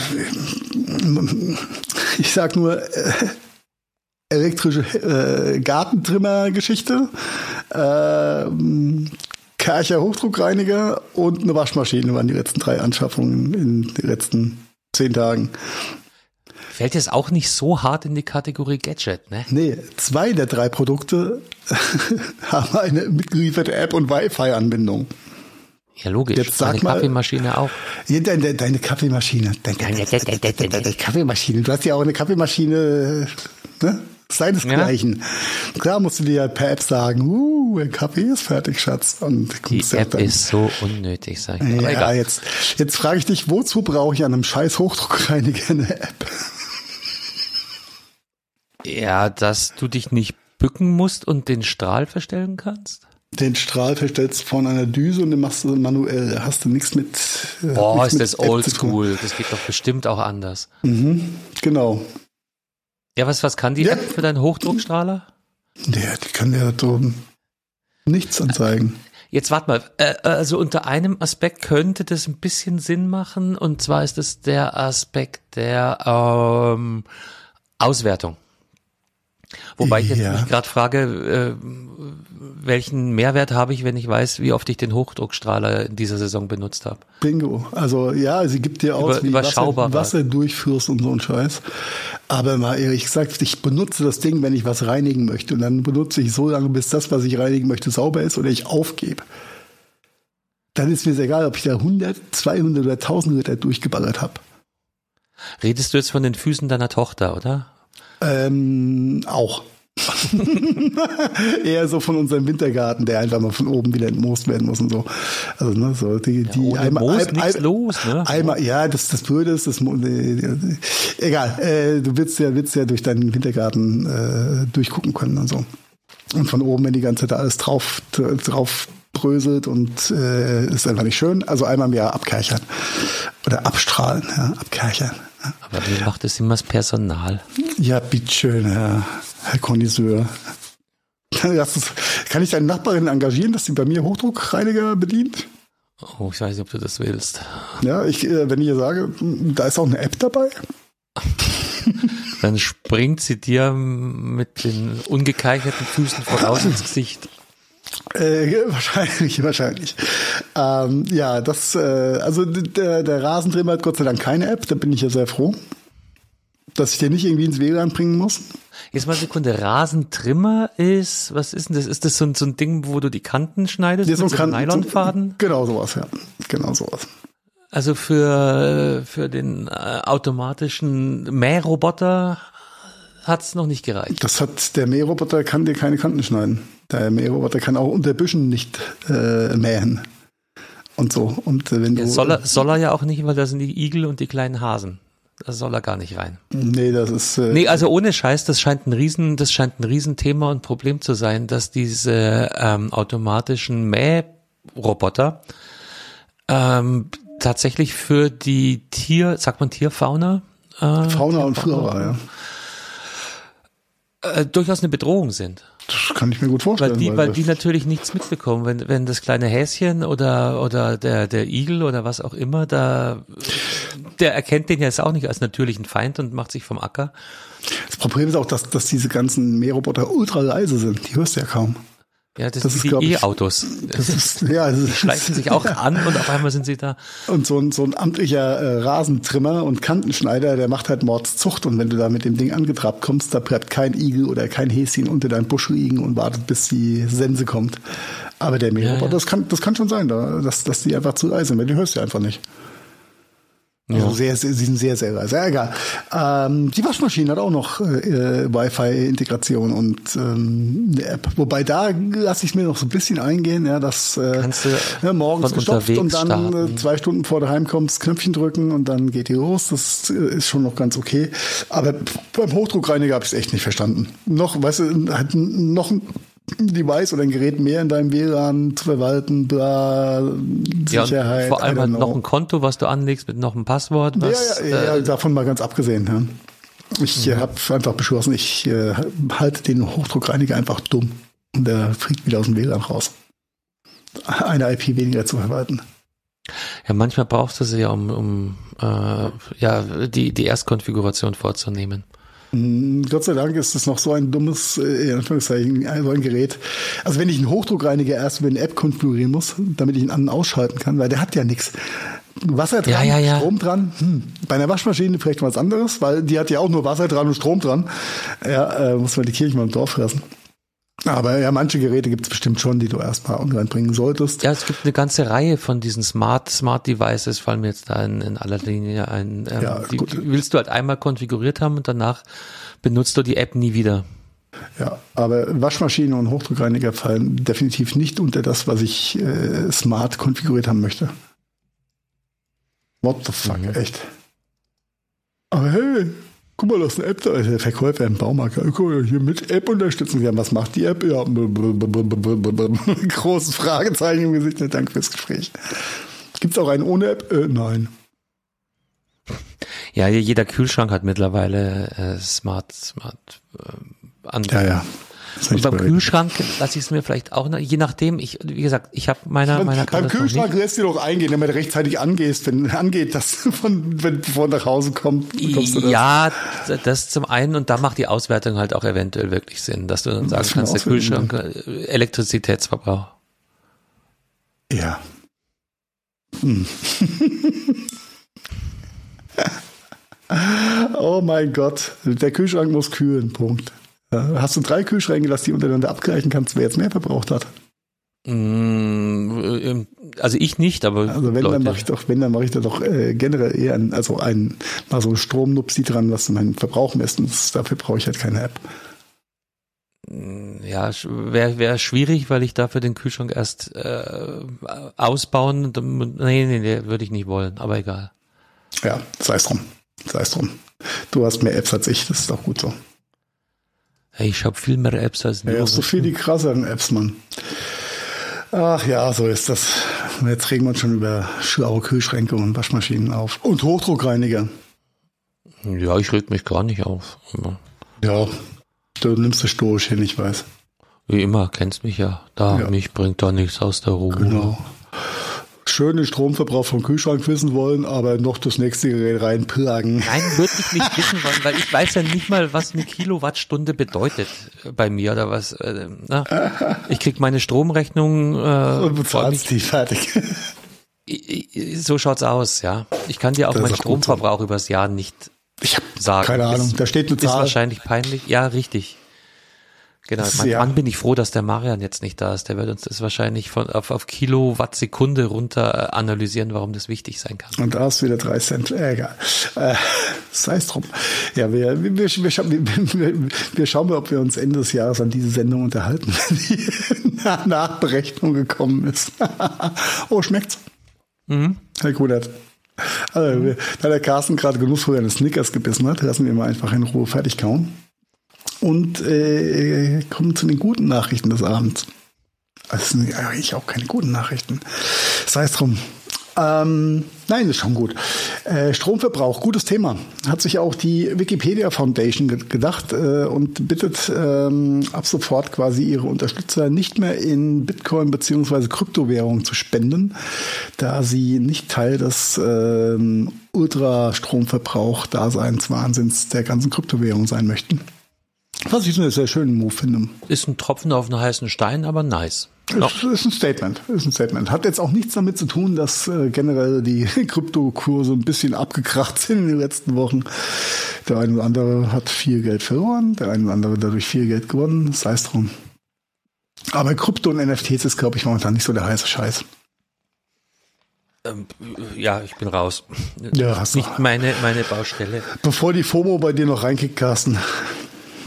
ich sag nur, äh, elektrische äh, Gartentrimmer-Geschichte, äh, Kercher Hochdruckreiniger und eine Waschmaschine waren die letzten drei Anschaffungen in den letzten zehn Tagen. fällt jetzt auch nicht so hart in die Kategorie Gadget, ne? Nee, zwei der drei Produkte haben eine mitgelieferte App und Wi-Fi-Anbindung. Ja, logisch. Jetzt sag Meine mal- Kaffeemaschine auch. Ja, Deine, deine Kaffeemaschine. Deine, deine, deine, deine, deine Kaffeemaschine. Du hast ja auch eine Kaffeemaschine, ne? Seinesgleichen. Klar musst du dir ja per App sagen, uh, mein Kaffee ist fertig, Schatz. Und Die ja App dann- ist so unnötig, sag ich. Ja, egal. jetzt, jetzt frage ich dich, wozu brauche ich an einem scheiß Hochdruckreiniger eine App? Ja, dass du dich nicht bücken musst und den Strahl verstellen kannst? Den Strahl verstellst du von einer Düse und den machst du manuell. Da hast du nichts mit. äh, Boah, nichts ist mit das oldschool. Das geht doch bestimmt auch anders. Mhm, genau. Ja, was, was kann die Ja. App für deinen Hochdruckstrahler? Ja, die kann dir so nichts anzeigen. Jetzt warte mal, äh, also unter einem Aspekt könnte das ein bisschen Sinn machen und zwar ist es der Aspekt der ähm, Auswertung. Wobei ich jetzt Ja. mich gerade frage, äh, welchen Mehrwert habe ich, wenn ich weiß, wie oft ich den Hochdruckstrahler in dieser Saison benutzt habe. Bingo. Also ja, sie gibt dir aus, Über- wie Wasser. Wasser durchführst und so ein Scheiß. Aber mal ehrlich gesagt, ich benutze das Ding, wenn ich was reinigen möchte. Und dann benutze ich so lange, bis das, was ich reinigen möchte, sauber ist oder ich aufgebe. Dann ist mir egal, ob ich da 100, 200 oder 1000 Liter durchgeballert habe. Redest du jetzt von den Füßen deiner Tochter, oder? Ähm, auch. Eher so von unserem Wintergarten, der einfach mal von oben wieder entmoost werden muss und so. Also, ne, so die, die Ohne einmal, Moos ein- ein- los, ne? Einmal, ja, das, das Blöde ist, das, äh, egal, äh, du willst ja, willst ja durch deinen Wintergarten äh, durchgucken können und so. Und von oben, wenn die ganze Zeit alles drauf, drauf bröselt und äh, ist einfach nicht schön. Also einmal im Jahr abkerchern. Oder abstrahlen, ja, abkerchern. Aber wie macht es immer das Personal? Ja, bitteschön, Herr, Herr ist, kann ich deine Nachbarin engagieren, dass sie bei mir Hochdruckreiniger bedient? Oh, ich weiß nicht, ob du das willst. Ja, ich, äh, wenn ich ihr sage, da ist auch eine App dabei. Dann springt sie dir mit den ungekeicherten Füßen voraus ins Gesicht. Äh, wahrscheinlich, wahrscheinlich. Ähm, ja, das, äh, also der, der Rasentrimmer hat Gott sei Dank keine App, da bin ich ja sehr froh. Dass ich den nicht irgendwie ins WLAN bringen muss. Jetzt mal eine Sekunde. Rasentrimmer ist, was ist denn das? Ist das so ein, so ein Ding, wo du die Kanten schneidest mit so kann- Nylonfaden? Genau sowas, ja. Genau sowas. Also für, für den äh, automatischen Mähroboter hat's noch nicht gereicht. Das hat der Mähroboter kann dir keine Kanten schneiden. Der Mähroboter kann auch unter Büschen nicht äh, mähen. Und so. Und äh, wenn du. Ja, soll, er, soll er ja auch nicht, weil da sind die Igel und die kleinen Hasen. Da soll er gar nicht rein. Nee, das ist. Äh, Nee, also ohne Scheiß, das scheint ein Riesen, das scheint ein Riesenthema und Problem zu sein, dass diese ähm, automatischen Mähroboter ähm, tatsächlich für die Tier, sagt man Tierfauna, äh, Fauna und Flora, ja. äh, durchaus eine Bedrohung sind. Das kann ich mir gut vorstellen. Weil die, weil das- die natürlich nichts mitbekommen. Wenn, wenn das kleine Häschen oder, oder der, der Igel oder was auch immer, da, der erkennt den jetzt auch nicht als natürlichen Feind und macht sich vom Acker. das Problem ist auch, dass, dass diese ganzen Mähroboter ultra leise sind. Die hörst du ja kaum. Ja, das, Das sind ist, die E-Autos. Das ist, ja, das ist, Schleichen sich auch an und auf einmal sind sie da. Und so ein, so ein amtlicher äh, Rasentrimmer und Kantenschneider, der macht halt Mordszucht. Und wenn du da mit dem Ding angetrabt kommst, da bleibt kein Igel oder kein Häschen unter deinem Busch liegen und wartet, bis die Sense kommt. Aber der Mähroboter, ja. das, kann, das kann schon sein, da, dass, dass die einfach zu leise sind, weil die hörst du einfach nicht. Also sehr, sehr, sie sind sehr, sehr. Ja, egal. Ähm, die Waschmaschine hat auch noch äh, Wi-Fi-Integration und ähm, eine App. Wobei da lasse ich mir noch so ein bisschen eingehen, ja, dass äh, ja, morgens von gestopft und dann äh, starten. zwei Stunden vor der Heimkommst Knöpfchen drücken und dann geht die los. Das äh, ist schon noch ganz okay. Aber beim Hochdruckreiniger habe ich es echt nicht verstanden. Noch, weißt du, hat noch ein Device oder ein Gerät mehr in deinem WLAN zu verwalten, bla, Ja, Sicherheit. und vor allem halt know. noch ein Konto, was du anlegst mit noch einem Passwort. Was, ja, ja, ja, äh, davon mal ganz abgesehen. Ja. Ich Mhm. äh, habe einfach beschlossen, ich äh, halte den Hochdruckreiniger einfach dumm. Und der fliegt wieder aus dem WLAN raus. Eine IP weniger zu verwalten. ja, manchmal brauchst du sie ja, um, um äh, ja, die, die Erstkonfiguration vorzunehmen. Mm, Gott sei Dank ist es noch so ein dummes, äh, in Anführungszeichen, so ein Gerät. Also wenn ich einen Hochdruckreiniger erst über eine App konfigurieren muss, damit ich ihn an- und ausschalten kann, weil der hat ja nichts. Wasser dran, Ja, ja, ja. Strom dran. Hm. Bei einer Waschmaschine vielleicht was anderes, weil die hat ja auch nur Wasser dran und Strom dran. Ja, äh, muss man die Kirche mal im Dorf lassen. Aber ja, manche Geräte gibt es bestimmt schon, die du erstmal online bringen solltest. Ja, es gibt eine ganze Reihe von diesen Smart, Smart Devices, fallen mir jetzt da in, in aller Linie ein. Ähm, Ja, die, gut. die willst du halt einmal konfiguriert haben und danach benutzt du die App nie wieder. Ja, aber Waschmaschine und Hochdruckreiniger fallen definitiv nicht unter das, was ich äh, smart konfiguriert haben möchte. What the fuck, Mhm. echt. Aber hey, Guck mal, das ist eine App da. Der Verkäufer im Baumarkt. Guck mal, hier mit App unterstützen. Ja, was macht die App? Ja, großes Fragezeichen im Gesicht. Danke fürs Gespräch. Gibt es auch einen ohne App? Äh, nein. Ja, jeder Kühlschrank hat mittlerweile äh, Smart, Smart äh, Ja, ja. Und beim Kühlschrank lasse ich es mir vielleicht auch, je nachdem, ich, wie gesagt, ich habe meiner, meiner Beim Kühlschrank lässt du doch eingehen, wenn du rechtzeitig angehst, wenn angeht, dass von, wenn bevor nach Hause kommt, kommst du das. Ja, das zum einen und da macht die Auswertung halt auch eventuell wirklich Sinn, dass du dann sagen kannst, der Kühlschrank, äh, Elektrizitätsverbrauch. Ja. Hm. oh mein Gott, der Kühlschrank muss kühlen, Punkt. Hast du drei Kühlschränke, dass die untereinander abgleichen kannst, wer jetzt mehr verbraucht hat? Mm, also ich nicht, aber also wenn Leute. dann mache ich doch, wenn dann mache ich da doch äh, generell eher ein, also ein mal so ein Stromnupsi dran, was meinen Verbrauch misst. Und das, dafür brauche ich halt keine App. Mm, ja, wäre wär schwierig, weil ich dafür den Kühlschrank erst äh, ausbauen. Nee, nee, nee, würde ich nicht wollen, aber egal. Ja, sei es drum. Sei es drum. Du hast mehr Apps als ich, das ist auch gut so. Ich habe viel mehr Apps als du. Ja, so viel die krasseren Apps, Mann. Ach ja, so ist das. Jetzt regen wir uns schon über schlaue Kühlschränke und Waschmaschinen auf. Und Hochdruckreiniger. Ja, ich reg mich gar nicht auf. Ja, du nimmst das stoisch hin, ich weiß. Wie immer, kennst mich ja. Da, ja. mich bringt da nichts aus der Ruhe. Genau schön den Stromverbrauch vom Kühlschrank wissen wollen, aber noch das nächste Gerät reinplagen. Nein, würde ich nicht wissen wollen, weil ich weiß ja nicht mal, was eine Kilowattstunde bedeutet bei mir oder was. Äh, na, ich krieg meine Stromrechnung äh, und bezahlst die fertig. So schaut's aus, ja. Ich kann dir auch meinen Stromverbrauch übers Jahr nicht ich hab sagen. Keine Ahnung, da steht eine Zahl. Ist wahrscheinlich peinlich. Ja, richtig. Genau, man, ja. bin ich froh, dass der Marian jetzt nicht da ist. Der wird uns das wahrscheinlich von auf, auf Kilowatt Sekunde runter äh, analysieren, warum das wichtig sein kann. Und da ist wieder drei Cent. Äh, egal. Äh, sei es drum. Ja, wir, wir, wir, wir, schauen, wir, wir schauen mal, ob wir uns Ende des Jahres an diese Sendung unterhalten, wenn die Nachberechnung gekommen ist. oh, schmeckt's? Mhm. Herr Kudert. Also, mhm. da der Carsten gerade genussvoll eine Snickers gebissen hat, lassen wir mal einfach in Ruhe fertig kauen und äh, kommen zu den guten Nachrichten des Abends. Das sind eigentlich auch keine guten Nachrichten. Sei es drum. Ähm, nein, ist schon gut. Äh, Stromverbrauch, gutes Thema. Hat sich auch die Wikipedia Foundation ge gedacht äh, und bittet ähm, ab sofort quasi ihre Unterstützer nicht mehr in Bitcoin beziehungsweise Kryptowährungen zu spenden, da sie nicht Teil des ähm, Ultrastromverbrauch-Daseinswahnsinns der ganzen Kryptowährung sein möchten. Was ich einen sehr schönen Move finde. Ist ein Tropfen auf einen heißen Stein, aber nice. Ist, ist ein Statement. Ist ein Statement. Hat jetzt auch nichts damit zu tun, dass äh, generell die Kryptokurse ein bisschen abgekracht sind in den letzten Wochen. Der eine oder andere hat viel Geld verloren, der eine oder andere dadurch viel Geld gewonnen, sei es drum. Aber Krypto und NFTs ist, glaube ich, momentan nicht so der heiße Scheiß. Ähm, ja, ich bin raus. Ja, hast nicht meine, meine Baustelle. Bevor die FOMO bei dir noch reinkickt, Carsten.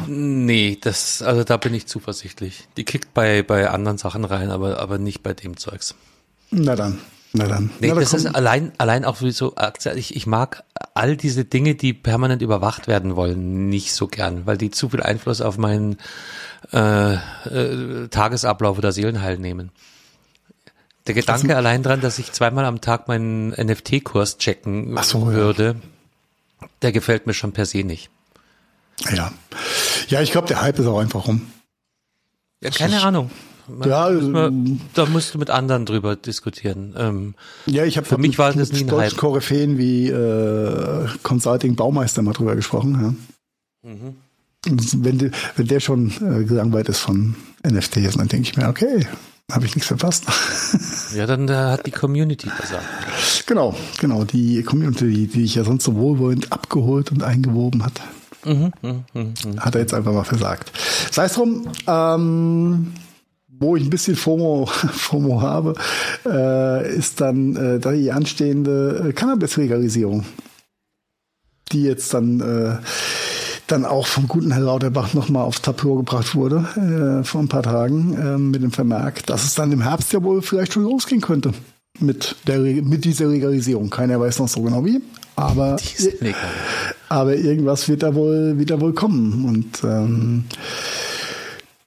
Nee, das, also da bin ich zuversichtlich. Die kickt bei, bei anderen Sachen rein, aber, aber nicht bei dem Zeugs. Na dann. Na dann. Nee, Na, das ist allein, allein auch so, ich, ich mag all diese Dinge, die permanent überwacht werden wollen, nicht so gern, weil die zu viel Einfluss auf meinen äh, äh, Tagesablauf oder Seelenheil nehmen. Der Gedanke allein dran, dass ich zweimal am Tag meinen NFT-Kurs checken so, würde, ja. der gefällt mir schon per se nicht. Ja. Ja, ich glaube, der Hype ist auch einfach rum. Ja, keine ist, Ahnung. Man, ja, man, da musst du mit anderen drüber diskutieren. Ähm, ja, ich habe für mich war das nie ein Hype. Koryphäen wie äh, Consulting Baumeister mal drüber gesprochen. Ja. Mhm. Wenn, die, wenn der schon äh, gelangweilt ist von NFTs, dann denke ich mir, okay, habe ich nichts verpasst. Ja, dann äh, hat die Community versagt. Genau, genau, die Community, die ich ja sonst so wohlwollend abgeholt und eingewoben hat. Hat er jetzt einfach mal versagt. Sei es drum, ähm, wo ich ein bisschen FOMO, FOMO habe, äh, ist dann äh, die anstehende äh, Cannabis-Legalisierung, die jetzt dann äh, dann auch vom guten Herr Lauterbach nochmal aufs Tapur gebracht wurde äh, vor ein paar Tagen äh, mit dem Vermerk, dass es dann im Herbst ja wohl vielleicht schon losgehen könnte mit, der, mit dieser Legalisierung. Keiner weiß noch so genau wie, aber Aber irgendwas wird da wohl wieder wohl kommen. Und ähm,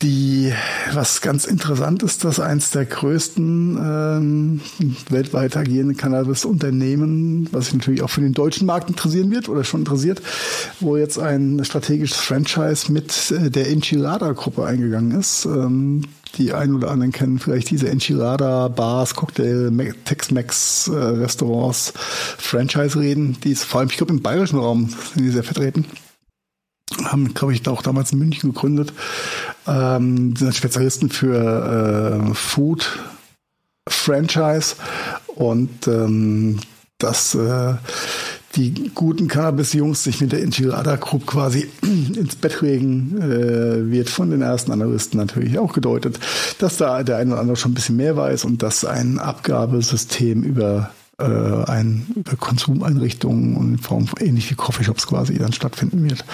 die, was ganz interessant ist, dass eins der größten ähm, weltweit agierenden Cannabis-Unternehmen, was sich natürlich auch für den deutschen Markt interessieren wird oder schon interessiert, wo jetzt ein strategisches Franchise mit äh, der Enchilada-Gruppe eingegangen ist. Ähm, die einen oder anderen kennen vielleicht diese Enchilada-Bars, Cocktail, Tex-Mex, äh, Restaurants, Franchise-Reden, die ist vor allem, ich glaube, im bayerischen Raum sind die sehr vertreten haben, glaube ich, auch damals in München gegründet, ähm, sind Spezialisten für äh, Food Franchise. Und ähm, dass äh, die guten Cannabis-Jungs sich mit der Enchilada Group quasi ins Bett regen, äh, wird von den ersten Analysten natürlich auch gedeutet, dass da der eine oder andere schon ein bisschen mehr weiß und dass ein Abgabesystem über äh, ein über Konsumeinrichtungen und in Form ähnlich wie Coffeeshops quasi dann stattfinden wird.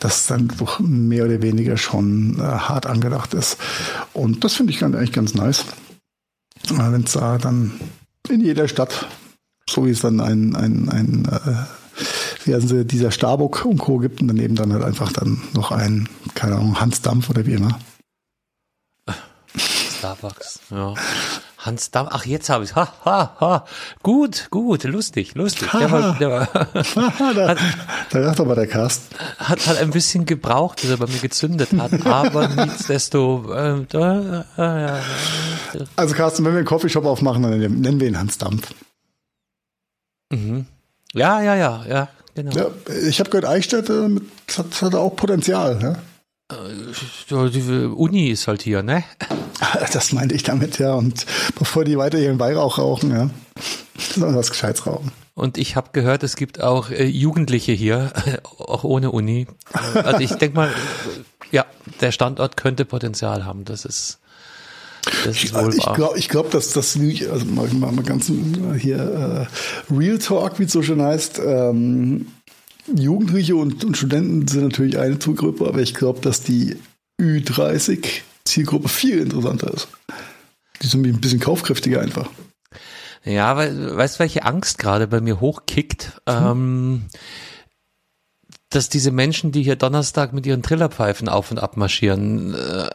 Das dann doch mehr oder weniger schon äh, hart angedacht ist. Und das finde ich ganz, eigentlich ganz nice. Wenn es da dann in jeder Stadt, so wie es dann ein, ein, ein äh, wie heißen sie, dieser Starbuck und Co. gibt und daneben dann halt einfach dann noch ein, keine Ahnung, Hans Dampf oder wie immer. Starbucks, ja. Hans Damm, ach jetzt habe ich ha, ha, ha. Gut, gut, lustig, lustig. Der war, der war, da, hat, da dachte aber der Cast. Hat, hat ein bisschen gebraucht, bis er bei mir gezündet hat, aber nichtsdesto. Äh, äh, äh, also Carsten, wenn wir einen Coffeeshop aufmachen, dann nennen wir ihn Hans Dampf. Mhm. Ja, ja, ja, ja, genau. Ja, ich habe gehört, Eichstätt äh, hat, hat auch Potenzial. Ja? Äh, die Uni ist halt hier, ne? Das meinte ich damit, ja. Und bevor die weiter ihren Weihrauch rauchen, ja, sollen was Gescheites rauchen. Und ich habe gehört, es gibt auch äh, Jugendliche hier, auch ohne Uni. Also ich denke mal, ja, der Standort könnte Potenzial haben. Das ist, das ist wohl ich glaube, ich glaub, dass das, also mal, mal ganz hier äh, Real Talk, wie es so schön heißt, ähm, Jugendliche und, und Studenten sind natürlich eine Zielgruppe, aber ich glaube, dass die Ü30 Zielgruppe viel interessanter ist. Die sind ein bisschen kaufkräftiger einfach. Ja, weil, weißt du, welche Angst gerade bei mir hochkickt? Hm. Ähm, dass diese Menschen, die hier Donnerstag mit ihren Trillerpfeifen auf und ab marschieren, äh,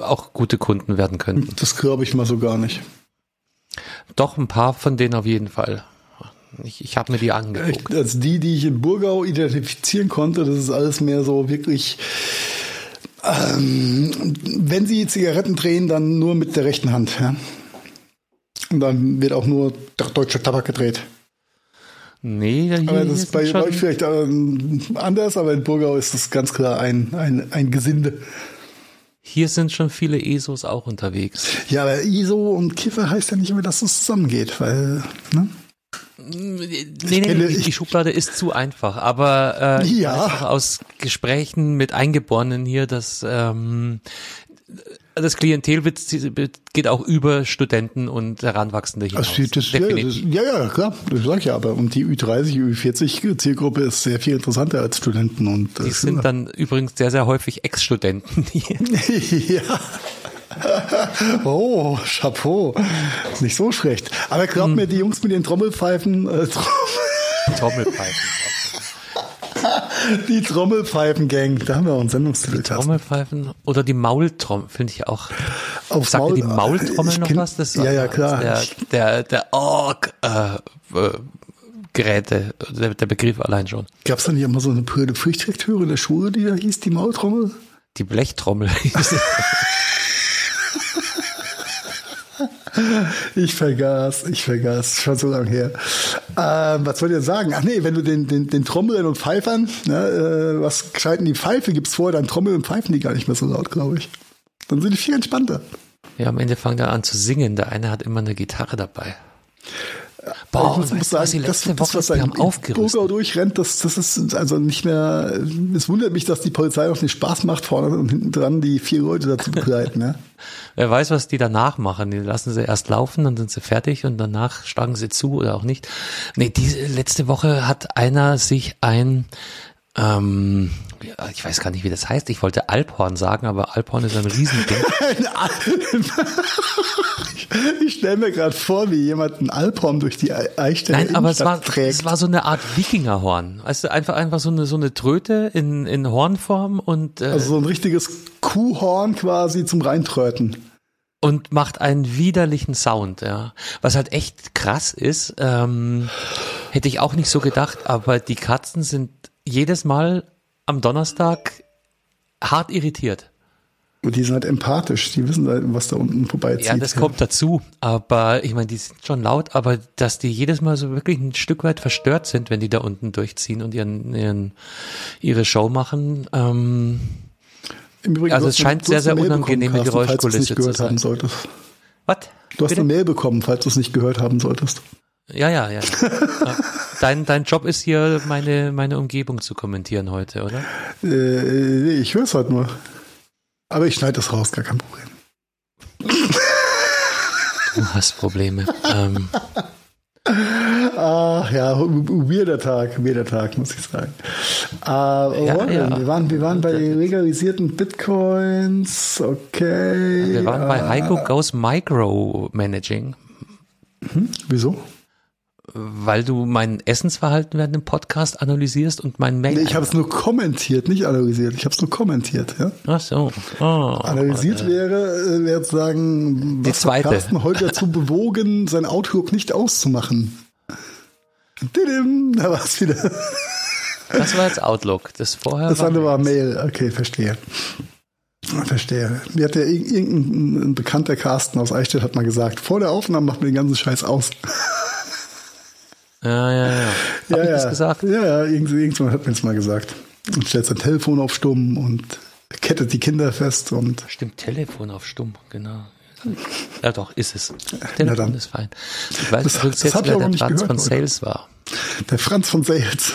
auch gute Kunden werden könnten. Das glaube ich mal so gar nicht. Doch, ein paar von denen auf jeden Fall. Ich, ich habe mir die angeguckt. Als die, die ich in Burgau identifizieren konnte, das ist alles mehr so wirklich. Ähm, wenn sie Zigaretten drehen, dann nur mit der rechten Hand. Ja? Und dann wird auch nur deutscher Tabak gedreht. Nee, hier, aber das ist bei euch vielleicht ähm, anders, aber in Burgau ist das ganz klar ein, ein, ein Gesinde. Hier sind schon viele ESOs auch unterwegs. Ja, aber ISO und Kiffer heißt ja nicht immer, dass es zusammengeht, weil, ne? Nee, nee, die, die Schublade ist zu einfach, aber äh, ja. aus Gesprächen mit Eingeborenen hier, dass ähm, das Klientel geht auch über Studenten und Heranwachsende hinaus. Also das, ja, das, ja, ja, klar, das sag ich ja, aber und die Ü30, Ü40 Zielgruppe ist sehr viel interessanter als Studenten und die sind dann übrigens sehr, sehr häufig Ex-Studenten. ja. Oh, Chapeau. Nicht so schlecht. Aber glaub hm. mir, die Jungs mit den Trommelpfeifen. Äh, Trommelpfeifen. Die Trommelpfeifen-Gang, da haben wir auch einen Sendungstitel. Trommelpfeifen oder die Maultrommel, finde ich auch. Auf Sagt Maul, die Maultrommel noch kenn, was? Das ja, ja, klar. Der, der, der Org, äh, äh, Geräte, der, der Begriff allein schon. Gab es da nicht immer so eine Pflichtlektüre in der Schule, die da hieß, die Maultrommel? Die Blechtrommel Ich vergaß, ich vergaß, schon so lange her. Ähm, was wollte ich sagen? Ach nee, wenn du den, den, den Trommeln und Pfeifern, ne, äh, was gescheiten die Pfeife gibt's vor, dann Trommeln und Pfeifen die gar nicht mehr so laut, glaube ich. Dann sind die viel entspannter. Ja, am Ende fangen dann an zu singen. Der eine hat immer eine Gitarre dabei. Boah, ich muss, muss sagen, das, das, Woche, was da im Burgau durchrennt, das, das ist also nicht mehr, es wundert mich, dass die Polizei noch nicht Spaß macht, vorne und hinten dran die vier Leute dazu begleiten. ja. Wer weiß, was die danach machen. Die lassen sie erst laufen, dann sind sie fertig und danach schlagen sie zu oder auch nicht. Nee, diese letzte Woche hat einer sich ein Ähm, ich weiß gar nicht, wie das heißt. Ich wollte Alphorn sagen, aber Alphorn ist ein Riesending. ich stelle mir gerade vor, wie jemand ein Alphorn durch die Eichstätter Nein, aber es war, trägt. es war so eine Art Wikingerhorn. Du, einfach, einfach so eine, so eine Tröte in, in Hornform und, äh, Also so ein richtiges Kuhhorn quasi zum Reintröten. und macht einen widerlichen Sound, ja. Was halt echt krass ist, ähm, hätte ich auch nicht so gedacht, aber die Katzen sind jedes Mal am Donnerstag hart irritiert. Und die sind halt empathisch, die wissen halt, was da unten vorbeizieht. Ja, das kommt dazu. Aber ich meine, die sind schon laut, aber dass die jedes Mal so wirklich ein Stück weit verstört sind, wenn die da unten durchziehen und ihren, ihren ihre Show machen. Ähm, Im Übrigen, also es scheint sehr, sehr unangenehme Carsten, Geräuschkulisse nicht zu gehört sein. haben solltest. was? Du hast Bitte? eine Mail bekommen, falls du es nicht gehört haben solltest. Ja, ja, ja. ja. Dein, dein Job ist hier, meine, meine Umgebung zu kommentieren heute, oder? Äh, ich höre es halt nur. Aber ich schneide das raus, gar kein Problem. Du hast Probleme. ähm, Ach ja, weirder Tag, weirder Tag, muss ich sagen. Äh, Ja, ja. Wir waren, wir waren bei legalisierten Bitcoins, okay. wir waren bei äh, Heiko Gauss Micromanaging, Wieso? Weil du mein Essensverhalten während dem Podcast analysierst und mein Mail. Nee, ich habe es nur kommentiert, nicht analysiert. Ich habe es nur kommentiert. Ja? Ach so. Oh, Analysiert wäre, äh, wäre zu sagen, Die was hat Carsten heute dazu bewogen, sein Outlook nicht auszumachen? Didim, da war es wieder. Das war jetzt Outlook. Das vorher Das war andere war Mail. Okay, verstehe. Verstehe. Mir hat ja irg- irgendein ein bekannter Carsten aus Eichstätt hat mal gesagt, vor der Aufnahme macht mir den ganzen Scheiß aus. Ja, ja, ja. Hab ja, ich ja. das gesagt? Ja, ja, irgend- irgendjemand hat mir das mal gesagt. Und stellt sein Telefon auf stumm und kettet die Kinder fest und Stimmt, Telefon auf stumm, genau. Ja doch, ist es. Telefon ist fein. Ich weiß Das- übrigens das jetzt, wer der Franz gehört von. Sales war. der Franz von Sales.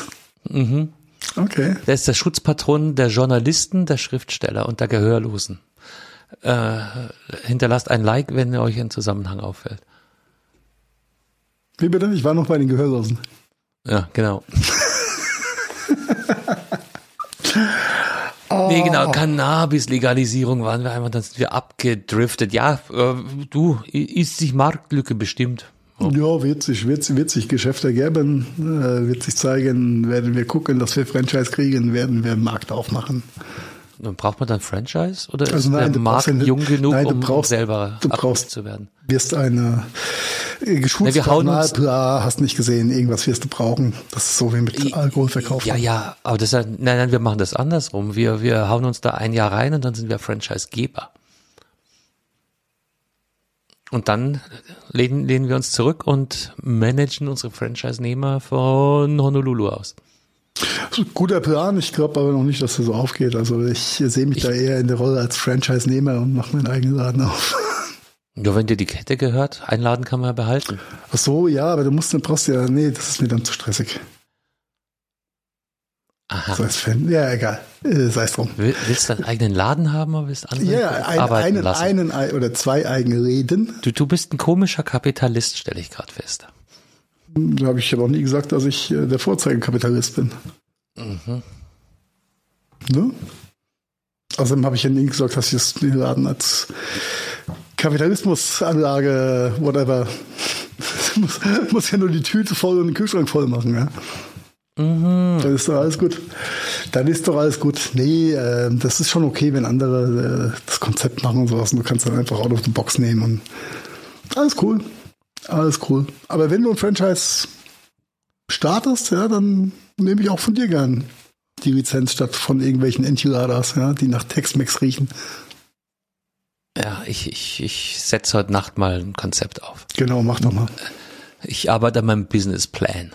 Mhm. Okay. Der ist der Schutzpatron der Journalisten, der Schriftsteller und der Gehörlosen. Äh, hinterlasst ein Like, wenn euch ein Zusammenhang auffällt. Wie bitte? Ich war noch bei den Gehörlosen. Ja, genau. Nee, genau, Cannabis-Legalisierung waren wir einmal, dann sind wir abgedriftet. Ja, äh, du, ist sich Marktlücke bestimmt. Ja, wird sich, wird, wird sich Geschäfte geben, äh, wird sich zeigen, werden wir gucken, dass wir Franchise kriegen, werden wir Markt aufmachen. Und braucht man dann Franchise oder ist Also nein, der Markt nicht- jung genug, nein, um brauchst- selber du brauchst- zu werden? Wirst eine äh, uns- Personal, bla, hast nicht gesehen, irgendwas wirst du brauchen. Das ist so wie mit Alkohol verkaufen. Ja, ja, aber das nein, nein, wir machen das andersrum. Wir, wir hauen uns da ein Jahr rein und dann sind wir Franchise-Geber. Und dann lehnen, lehnen wir uns zurück und managen unsere Franchise-Nehmer von Honolulu aus. Guter Plan, ich glaube aber noch nicht, dass er so aufgeht. Also ich sehe mich da eher in der Rolle als Franchise-Nehmer und mache meinen eigenen Laden auf. Ja, wenn dir die Kette gehört, einladen kann man ja behalten. Ach so, ja, aber du musst, du brauchst ja, nee, das ist mir dann zu stressig. Aha. Sei es Fan, ja, egal, äh, sei es drum. Will- Willst du einen eigenen Laden haben oder willst andere Ja, ein, arbeiten einen, lassen? einen ei- oder zwei eigene Reden. Du, du bist ein komischer Kapitalist, stelle ich gerade fest. Da habe ich aber auch nie gesagt, dass ich äh, der Vorzeigekapitalist bin. Mhm. Ne? Außerdem habe ich ja nie gesagt, dass ich den Laden als Kapitalismusanlage, whatever, muss, muss ja nur die Tüte voll und den Kühlschrank voll machen, ja. Mhm. Dann ist doch alles gut. Dann ist doch alles gut. Nee, äh, das ist schon okay, wenn andere äh, das Konzept machen und sowas. Und du kannst dann einfach out of the box nehmen und alles cool. Alles cool. Aber wenn du ein Franchise startest, ja, dann nehme ich auch von dir gern die Lizenz statt von irgendwelchen Enchiladas, ja, die nach Tex-Mex riechen. Ja, ich, ich, ich setze heute Nacht mal ein Konzept auf. Genau, mach doch mal. Ich arbeite an meinem Businessplan.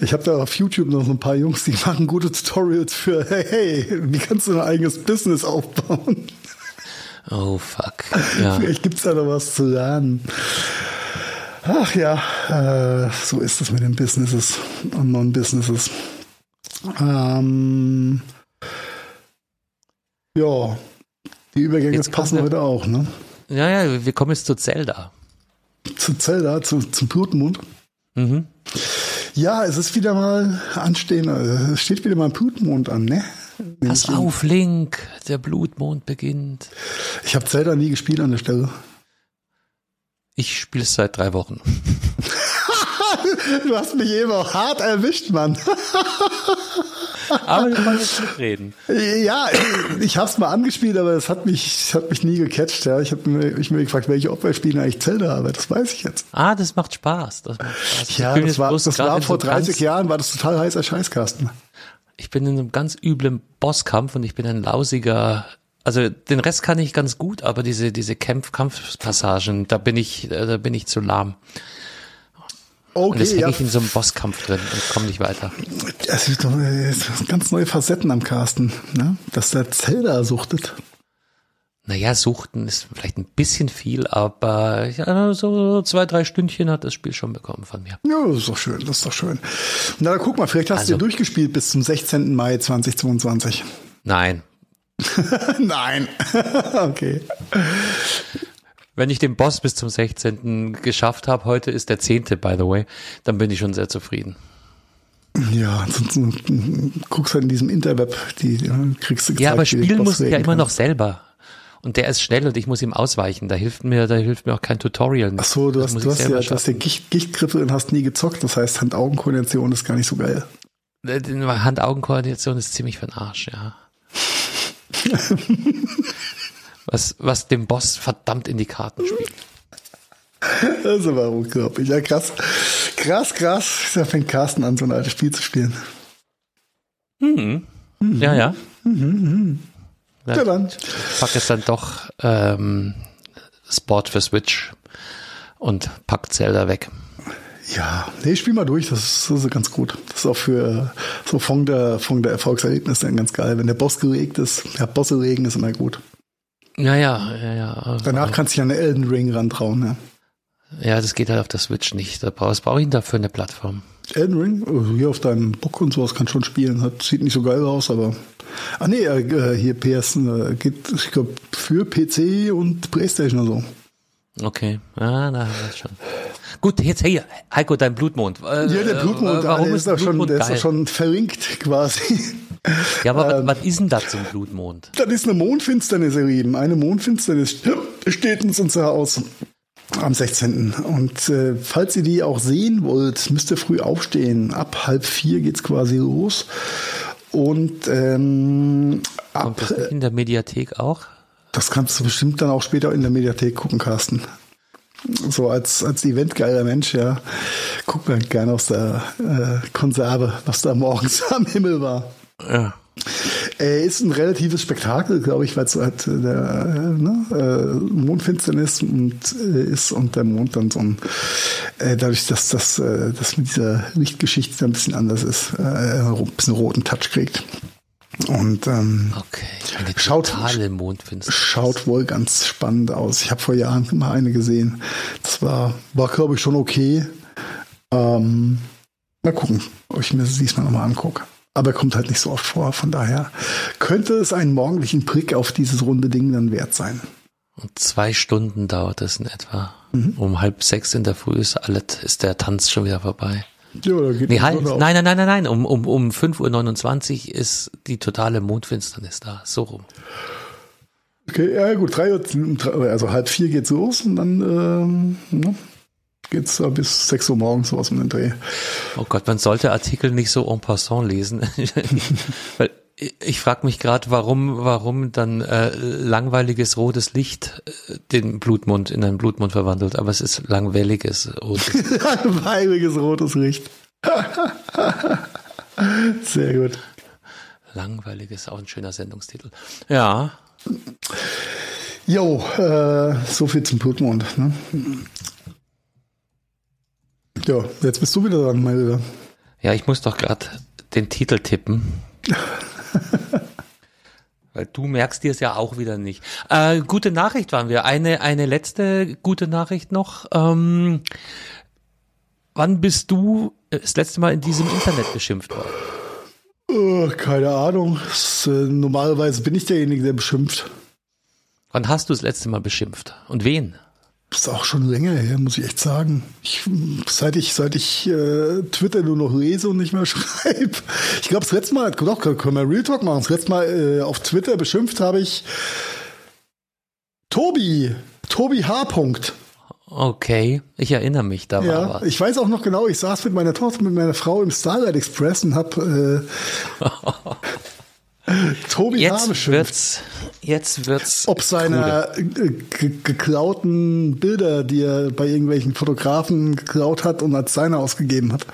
Ich habe da auf YouTube noch so ein paar Jungs, die machen gute Tutorials für, hey, hey, wie kannst du ein eigenes Business aufbauen? Oh fuck. Ja. Vielleicht gibt's da noch was zu lernen. Ach ja, äh, so ist es mit den Businesses und Non-Businesses. Ähm, ja, die Übergänge Jetzt passen wir- heute auch, ne? ja, ja, wir kommen jetzt zu Zelda. Zu Zelda, zu, zum Blutmond. Mhm. Ja, es ist wieder mal anstehen, äh, es steht wieder mal Blutmond an, ne? Pass auf, Link, der Blutmond beginnt. Ich habe Zelda nie gespielt an der Stelle. Ich spiele es seit drei Wochen. du hast mich eben auch hart erwischt, Mann. aber wir wollen jetzt mitreden. Ja, ich habe es mal angespielt, aber es hat mich, hat mich nie gecatcht. Ja. Ich habe mir, ich mir gefragt, welche Opfer spielen eigentlich Zelda, aber das weiß ich jetzt. Ah, das macht Spaß. Das macht Spaß. Ja, das war, das war vor 30 Jahren, war das total heißer Scheißkasten. Ich bin in einem ganz üblen Bosskampf und ich bin ein lausiger also den Rest kann ich ganz gut, aber diese diese Kampf Kampfpassagen, da bin ich da bin ich zu lahm. Okay, und jetzt hänge ja. ich in so einem Bosskampf drin und komme nicht weiter. Das ist doch äh, ganz neue Facetten am Casten, ne? dass der Zelda suchtet. Naja, suchten ist vielleicht ein bisschen viel, aber ja, so zwei, drei Stündchen hat das Spiel schon bekommen von mir. Ja, das ist doch schön, das ist doch schön. Na, dann guck mal, vielleicht hast also, du durchgespielt bis zum 16. Mai 2022. Nein. Nein. okay. Wenn ich den Boss bis zum 16. geschafft habe, heute ist der 10. by the way, dann bin ich schon sehr zufrieden. Ja, ansonsten guckst du in diesem Interweb, die kriegst du Ja, aber spielen musst du ja immer noch selber. Und der ist schnell und ich muss ihm ausweichen. Da hilft mir, da hilft mir auch kein Tutorial. Ach so, du hast, du hast ja, du hast ja Gicht, Gichtgriffe und hast nie gezockt. Das heißt, Hand-Augen-Koordination ist gar nicht so geil. Äh, Hand-Augen-Koordination ist ziemlich für den Arsch, ja. was, was dem Boss verdammt in die Karten spielt. Das ist aber unglaublich. Ja, krass. Krass, krass. Da fängt Carsten an, so ein altes Spiel zu spielen. Mhm. Mhm. Ja, ja. Mhm. Dann. Pack es dann doch ähm, Sport für Switch und pack Zelda weg. Ja, nee, spiel mal durch, das ist, das ist ganz gut. Das ist auch für so von der, von der Erfolgserlebnisse dann ganz geil. Wenn der Boss geregt ist, ja, Bosse regen ist immer gut. Ja, ja, ja, ja. Danach kannst du dich an den Elden Ring rantrauen, ja. Ja, das geht halt auf der Switch nicht. Da brauche brauch ich dafür eine Plattform. Elden Ring? Also hier auf deinem Bock und sowas kann schon spielen. Hat, sieht nicht so geil aus, aber. Ah nee, äh, hier PS äh, geht, ich glaube, für PC und Playstation oder so. Okay, ah, da haben wir es schon. Gut, jetzt hier, Heiko, dein Blutmond. Äh, ja, der Blutmond, äh, warum der ist, ist schon, der ist doch schon verlinkt quasi. Ja, aber ähm, was, ist denn das zum Blutmond? Das ist eine Mondfinsternis, ihr Lieben. Eine Mondfinsternis steht uns unser aus am 16. Und äh, falls ihr die auch sehen wollt, müsst ihr früh aufstehen. Ab halb vier geht's quasi los. Und ähm, ab, das in der Mediathek auch? Das kannst du bestimmt dann auch später in der Mediathek gucken, Carsten. So als, als eventgeiler Mensch, ja. Guck mal gerne aus der äh, Konserve, was da morgens am Himmel war. Ja. Äh, ist ein relatives Spektakel, glaube ich, weil es halt äh, der äh, ne, äh, Mondfinsternis und, äh, ist und der Mond dann so ein, dadurch, dass das, äh, das mit dieser Lichtgeschichte ein bisschen anders ist, ein bisschen roten Touch kriegt. Und ähm, okay, eine schaut, Mondfinsternis. schaut wohl ganz spannend aus. Ich habe vor Jahren mal eine gesehen. Das war, war glaube ich, schon okay. Ähm, mal gucken, ob ich mir das diesmal nochmal angucke. Aber er kommt halt nicht so oft vor. Von daher könnte es einen morgendlichen Prick auf dieses runde Ding dann wert sein. Und zwei Stunden dauert es in etwa. Mhm. Um halb sechs in der Früh ist alles, ist der Tanz schon wieder vorbei. Ja, da geht nee, halt, nein, nein, nein, nein, nein. Um, um, um 5.29 Uhr ist die totale Mondfinsternis da. So rum. Okay, ja gut, drei Uhr, also halb vier geht's los und dann ähm, ne, geht's bis sechs Uhr morgens sowas um den Dreh. Oh Gott, man sollte Artikel nicht so en passant lesen. Weil ich frage mich gerade, warum, warum dann äh, langweiliges rotes Licht äh, den Blutmond in einen Blutmond verwandelt, aber es ist langweiliges rotes Langweiliges rotes Licht. Sehr gut. Langweiliges, auch ein schöner Sendungstitel. Ja. Jo, äh, so viel zum Blutmond. Ne? Ja, jetzt bist du wieder dran, mein Lieber. Ja, ich muss doch gerade den Titel tippen. Weil du merkst dir es ja auch wieder nicht. Äh, gute Nachricht waren wir. Eine, eine letzte gute Nachricht noch. Ähm, wann bist du das letzte Mal in diesem Internet beschimpft worden? Oh, keine Ahnung. Das, äh, normalerweise bin ich derjenige, der beschimpft. Wann hast du das letzte Mal beschimpft? Und wen? Das ist auch schon länger her, muss ich echt sagen. Ich, seit ich, seit ich äh, Twitter nur noch lese und nicht mehr schreibe. Ich glaube, das letzte Mal, doch, können wir Real Talk machen. Das letzte Mal äh, auf Twitter beschimpft habe ich Tobi, Tobi H. Okay, ich erinnere mich, da ja, war was. Ich weiß auch noch genau, ich saß mit meiner Tochter, mit meiner Frau im Starlight Express und habe äh, Tobi jetzt H. wird's, jetzt wird's. Ob seiner geklauten Bilder, die er bei irgendwelchen Fotografen geklaut hat und als seine ausgegeben hat.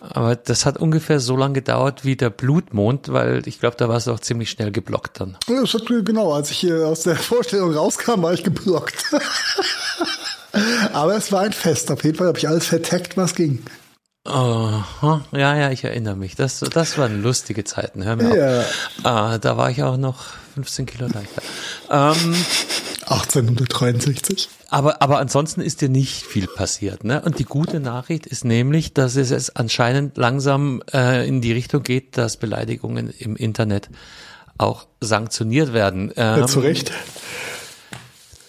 Aber das hat ungefähr so lange gedauert wie der Blutmond, weil ich glaube, da war es auch ziemlich schnell geblockt dann. Ja, das hat, genau, als ich hier aus der Vorstellung rauskam, war ich geblockt. Aber es war ein Fest. Auf jeden Fall habe ich alles verteckt, was ging. Oh, ja, ja, ich erinnere mich. Das, das waren lustige Zeiten. Hör mir ja. auf. Ah, da war ich auch noch 15 Kilo leichter. Ähm, 1863. Aber, aber ansonsten ist dir nicht viel passiert. Ne? Und die gute Nachricht ist nämlich, dass es, es anscheinend langsam äh, in die Richtung geht, dass Beleidigungen im Internet auch sanktioniert werden. Ähm, ja, zu Recht.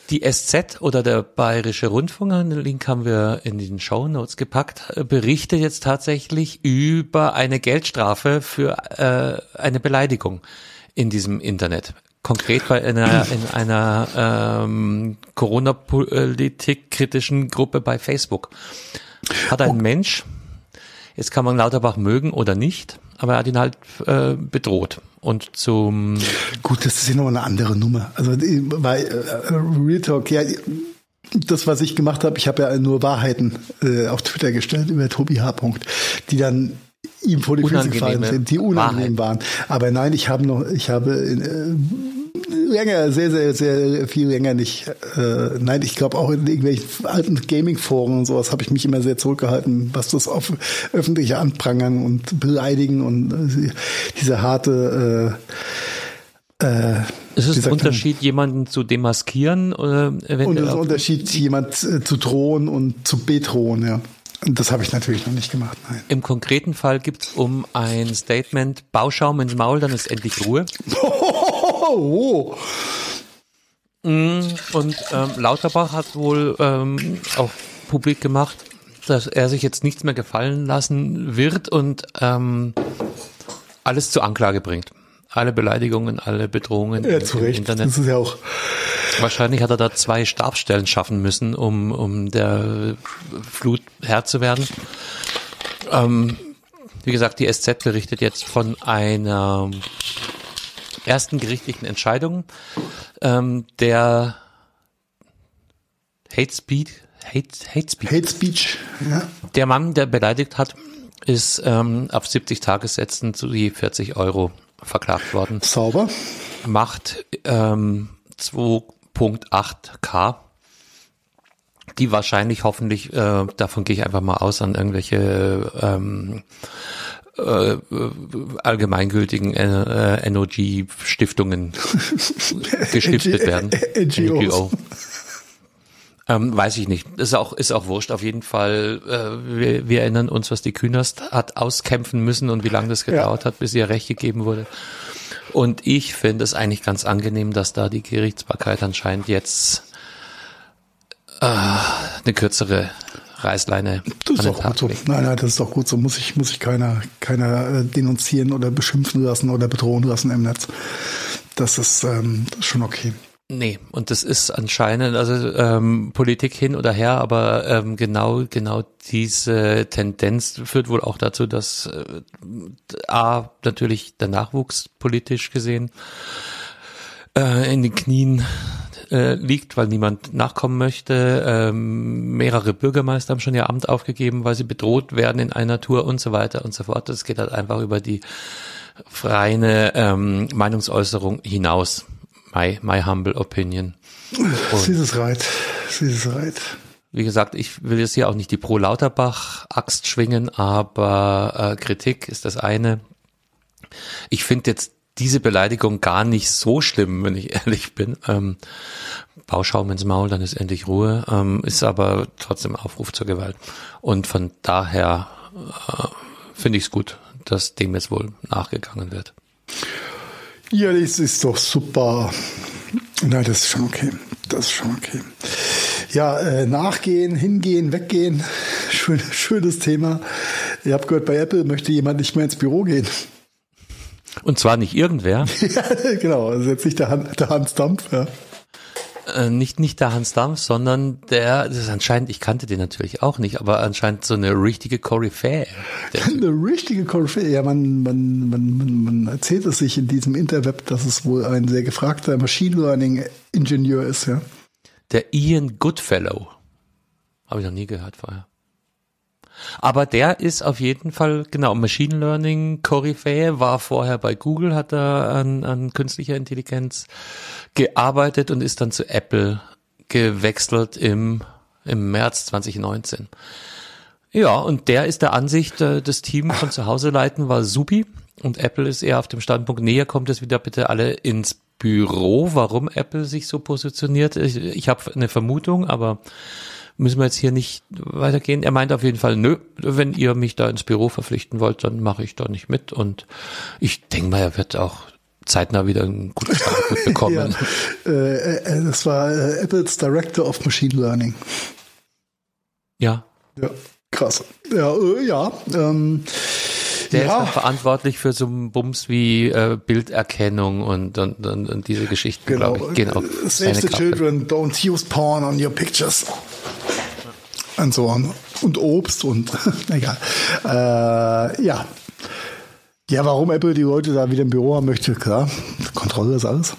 Die SZ oder der Bayerische Rundfunk, den Link haben wir in den Show Notes gepackt, berichtet jetzt tatsächlich über eine Geldstrafe für äh, eine Beleidigung in diesem Internet. Konkret bei einer, in einer ähm, Corona-Politik kritischen Gruppe bei Facebook. Hat ein. Mensch, jetzt kann man Lauterbach mögen oder nicht, aber er hat ihn halt äh, bedroht. Und zum Gut, das ist ja noch eine andere Nummer. Also weil äh, Real Talk, ja, das, was ich gemacht habe, ich habe ja nur Wahrheiten äh, auf Twitter gestellt über Tobi H. die dann ihm vor die Füße gefallen sind, die unangenehm Wahrheit. waren. Aber nein, ich habe noch, ich habe äh, länger, sehr, sehr, sehr viel länger nicht. Äh, nein, ich glaube auch in irgendwelchen alten Gaming-Foren und sowas habe ich mich immer sehr zurückgehalten, was das auf öffentliche Anprangern und Beleidigen und äh, diese harte äh, äh, ist es ein Unterschied, man, jemanden zu demaskieren? Oder eventuell und es ist ein Unterschied, jemand äh, zu drohen und zu bedrohen, ja. Und das habe ich natürlich noch nicht gemacht, nein. Im konkreten Fall gibt es um ein Statement Bauschaum ins Maul, dann ist endlich Ruhe. Oh. Und ähm, Lauterbach hat wohl ähm, auch publik gemacht, dass er sich jetzt nichts mehr gefallen lassen wird und ähm, alles zur Anklage bringt. Alle Beleidigungen, alle Bedrohungen ja, zu Recht. Internet. Das ist ja auch Wahrscheinlich hat er da zwei Stabsstellen schaffen müssen, um, um der Flut Herr zu werden. Ähm, wie gesagt, die SZ berichtet jetzt von einer ersten gerichtlichen Entscheidung ähm, der Hate Speed, Hate, Hate Speech. Hate Speech, ja. Der Mann, der beleidigt hat, ist ähm, auf 70 Tagessätzen zu je 40 Euro verklagt worden. Sauber. Macht ähm, 2.8K die wahrscheinlich hoffentlich, äh, davon gehe ich einfach mal aus, an irgendwelche ähm, äh, allgemeingültigen äh, NOG-Stiftungen gestiftet werden. NGO. Ähm, weiß ich nicht. Ist auch, ist auch wurscht. Auf jeden Fall, äh, wir, wir erinnern uns, was die Künast hat auskämpfen müssen und wie lange das gedauert ja. hat, bis ihr Recht gegeben wurde. Und ich finde es eigentlich ganz angenehm, dass da die Gerichtsbarkeit anscheinend jetzt äh, eine kürzere Reißleine. Das ist auch gut so. Nein, nein, das ist doch gut so. Muss ich, muss ich keiner, keiner äh, denunzieren oder beschimpfen lassen oder bedrohen lassen im Netz. Das ist, ähm, das ist schon okay. Nee, und das ist anscheinend, also ähm, Politik hin oder her, aber ähm, genau, genau diese Tendenz führt wohl auch dazu, dass äh, A, natürlich der Nachwuchs politisch gesehen äh, in den Knien äh, liegt, weil niemand nachkommen möchte. Ähm, mehrere Bürgermeister haben schon ihr Amt aufgegeben, weil sie bedroht werden in einer Tour und so weiter und so fort. Das geht halt einfach über die freie ähm, Meinungsäußerung hinaus. My, my humble opinion. Sie ist right. Sie ist right. Wie gesagt, ich will jetzt hier auch nicht die Pro-Lauterbach-Axt schwingen, aber äh, Kritik ist das eine. Ich finde jetzt diese Beleidigung gar nicht so schlimm, wenn ich ehrlich bin. Ähm, Bauschaum ins Maul, dann ist endlich Ruhe, ähm, ist aber trotzdem Aufruf zur Gewalt. Und von daher äh, finde ich es gut, dass dem jetzt wohl nachgegangen wird. Ja, das ist doch super. Nein, das ist schon okay. Das ist schon okay. Ja, äh, nachgehen, hingehen, weggehen. Schön, schönes Thema. Ihr habt gehört, bei Apple möchte jemand nicht mehr ins Büro gehen. Und zwar nicht irgendwer. ja, genau, also jetzt nicht der, Han, der Hans Dampf, ja. Äh, nicht, nicht der Hans Dampf, sondern der, das ist anscheinend, ich kannte den natürlich auch nicht, aber anscheinend so eine richtige Koryphäe. Eine richtige Koryphäe, ja, man, man, man, man, man erzählt es sich in diesem Interweb, dass es wohl ein sehr gefragter Machine Learning Ingenieur ist, ja. Der Ian Goodfellow. Habe ich noch nie gehört vorher. Aber der ist auf jeden Fall, genau, Machine Learning Koryphäe, war vorher bei Google, hat er an, an künstlicher Intelligenz gearbeitet und ist dann zu Apple gewechselt im, im März 2019. Ja, und der ist der Ansicht, äh, das Team von zu Hause leiten war supi und Apple ist eher auf dem Standpunkt, näher kommt es wieder bitte alle ins Büro. Warum Apple sich so positioniert, ich, ich habe eine Vermutung, aber müssen wir jetzt hier nicht weitergehen. Er meint auf jeden Fall, nö, wenn ihr mich da ins Büro verpflichten wollt, dann mache ich da nicht mit. Und ich denke mal, er wird auch zeitnah wieder ein gutes Angebot bekommen. ja, äh, äh, das war äh, Apples Director of Machine Learning. Ja. Ja, krass. Ja, äh, ja. Ähm, der ja. ist verantwortlich für so einen Bums wie äh, Bilderkennung und, und, und, und diese Geschichten, genau. glaube ich, gehen auf Save the Kappe. children, don't use porn on your pictures. Und so on. Und Obst und egal. Äh, ja. Ja, warum Apple die Leute da wieder im Büro haben möchte, klar. Kontrolle ist alles.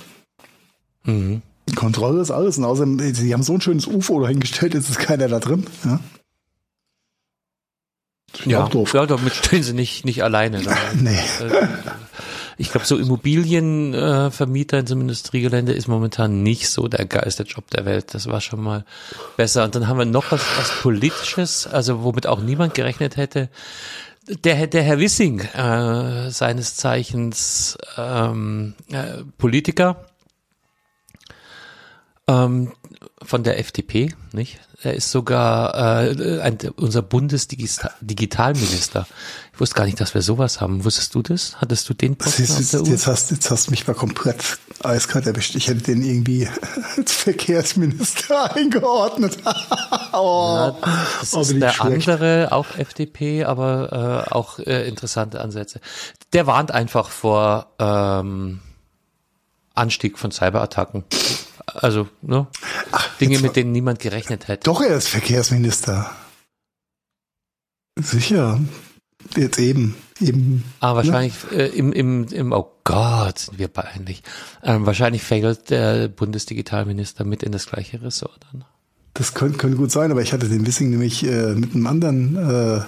Mhm. Kontrolle ist alles. Und außerdem, sie haben so ein schönes UFO dahingestellt, jetzt ist keiner da drin. Ja. Ja, doof. ja, damit stehen sie nicht, nicht alleine da. nee. Ich glaube, so Immobilienvermieter äh, in so einem Industriegelände ist momentan nicht so der geilste Job der Welt. Das war schon mal besser. Und dann haben wir noch was, was Politisches, also womit auch niemand gerechnet hätte. Der, der Herr Wissing, äh, seines Zeichens ähm, äh, Politiker ähm, von der FDP, nicht? Er ist sogar äh, ein, unser Bundesdigitalminister. Ich wusste gar nicht, dass wir sowas haben. Wusstest du das? Hattest du den Posten jetzt, jetzt, jetzt, hast, jetzt hast du mich mal komplett eiskalt erwischt. Ich hätte den irgendwie als Verkehrsminister eingeordnet. oh, ja, das oh, ist der schlecht. andere, auch FDP, aber äh, auch äh, interessante Ansätze. Der warnt einfach vor ähm, Anstieg von Cyberattacken. Also, ne? Ach, Dinge, mit denen niemand gerechnet hätte. Doch, er ist Verkehrsminister. Sicher. Jetzt eben. eben ah, wahrscheinlich ne? äh, im, im, im, oh Gott, sind wir peinlich. Ähm, wahrscheinlich fällt der Bundesdigitalminister mit in das gleiche Ressort dann. Das könnte, könnte gut sein, aber ich hatte den Wissing nämlich äh, mit einem anderen äh,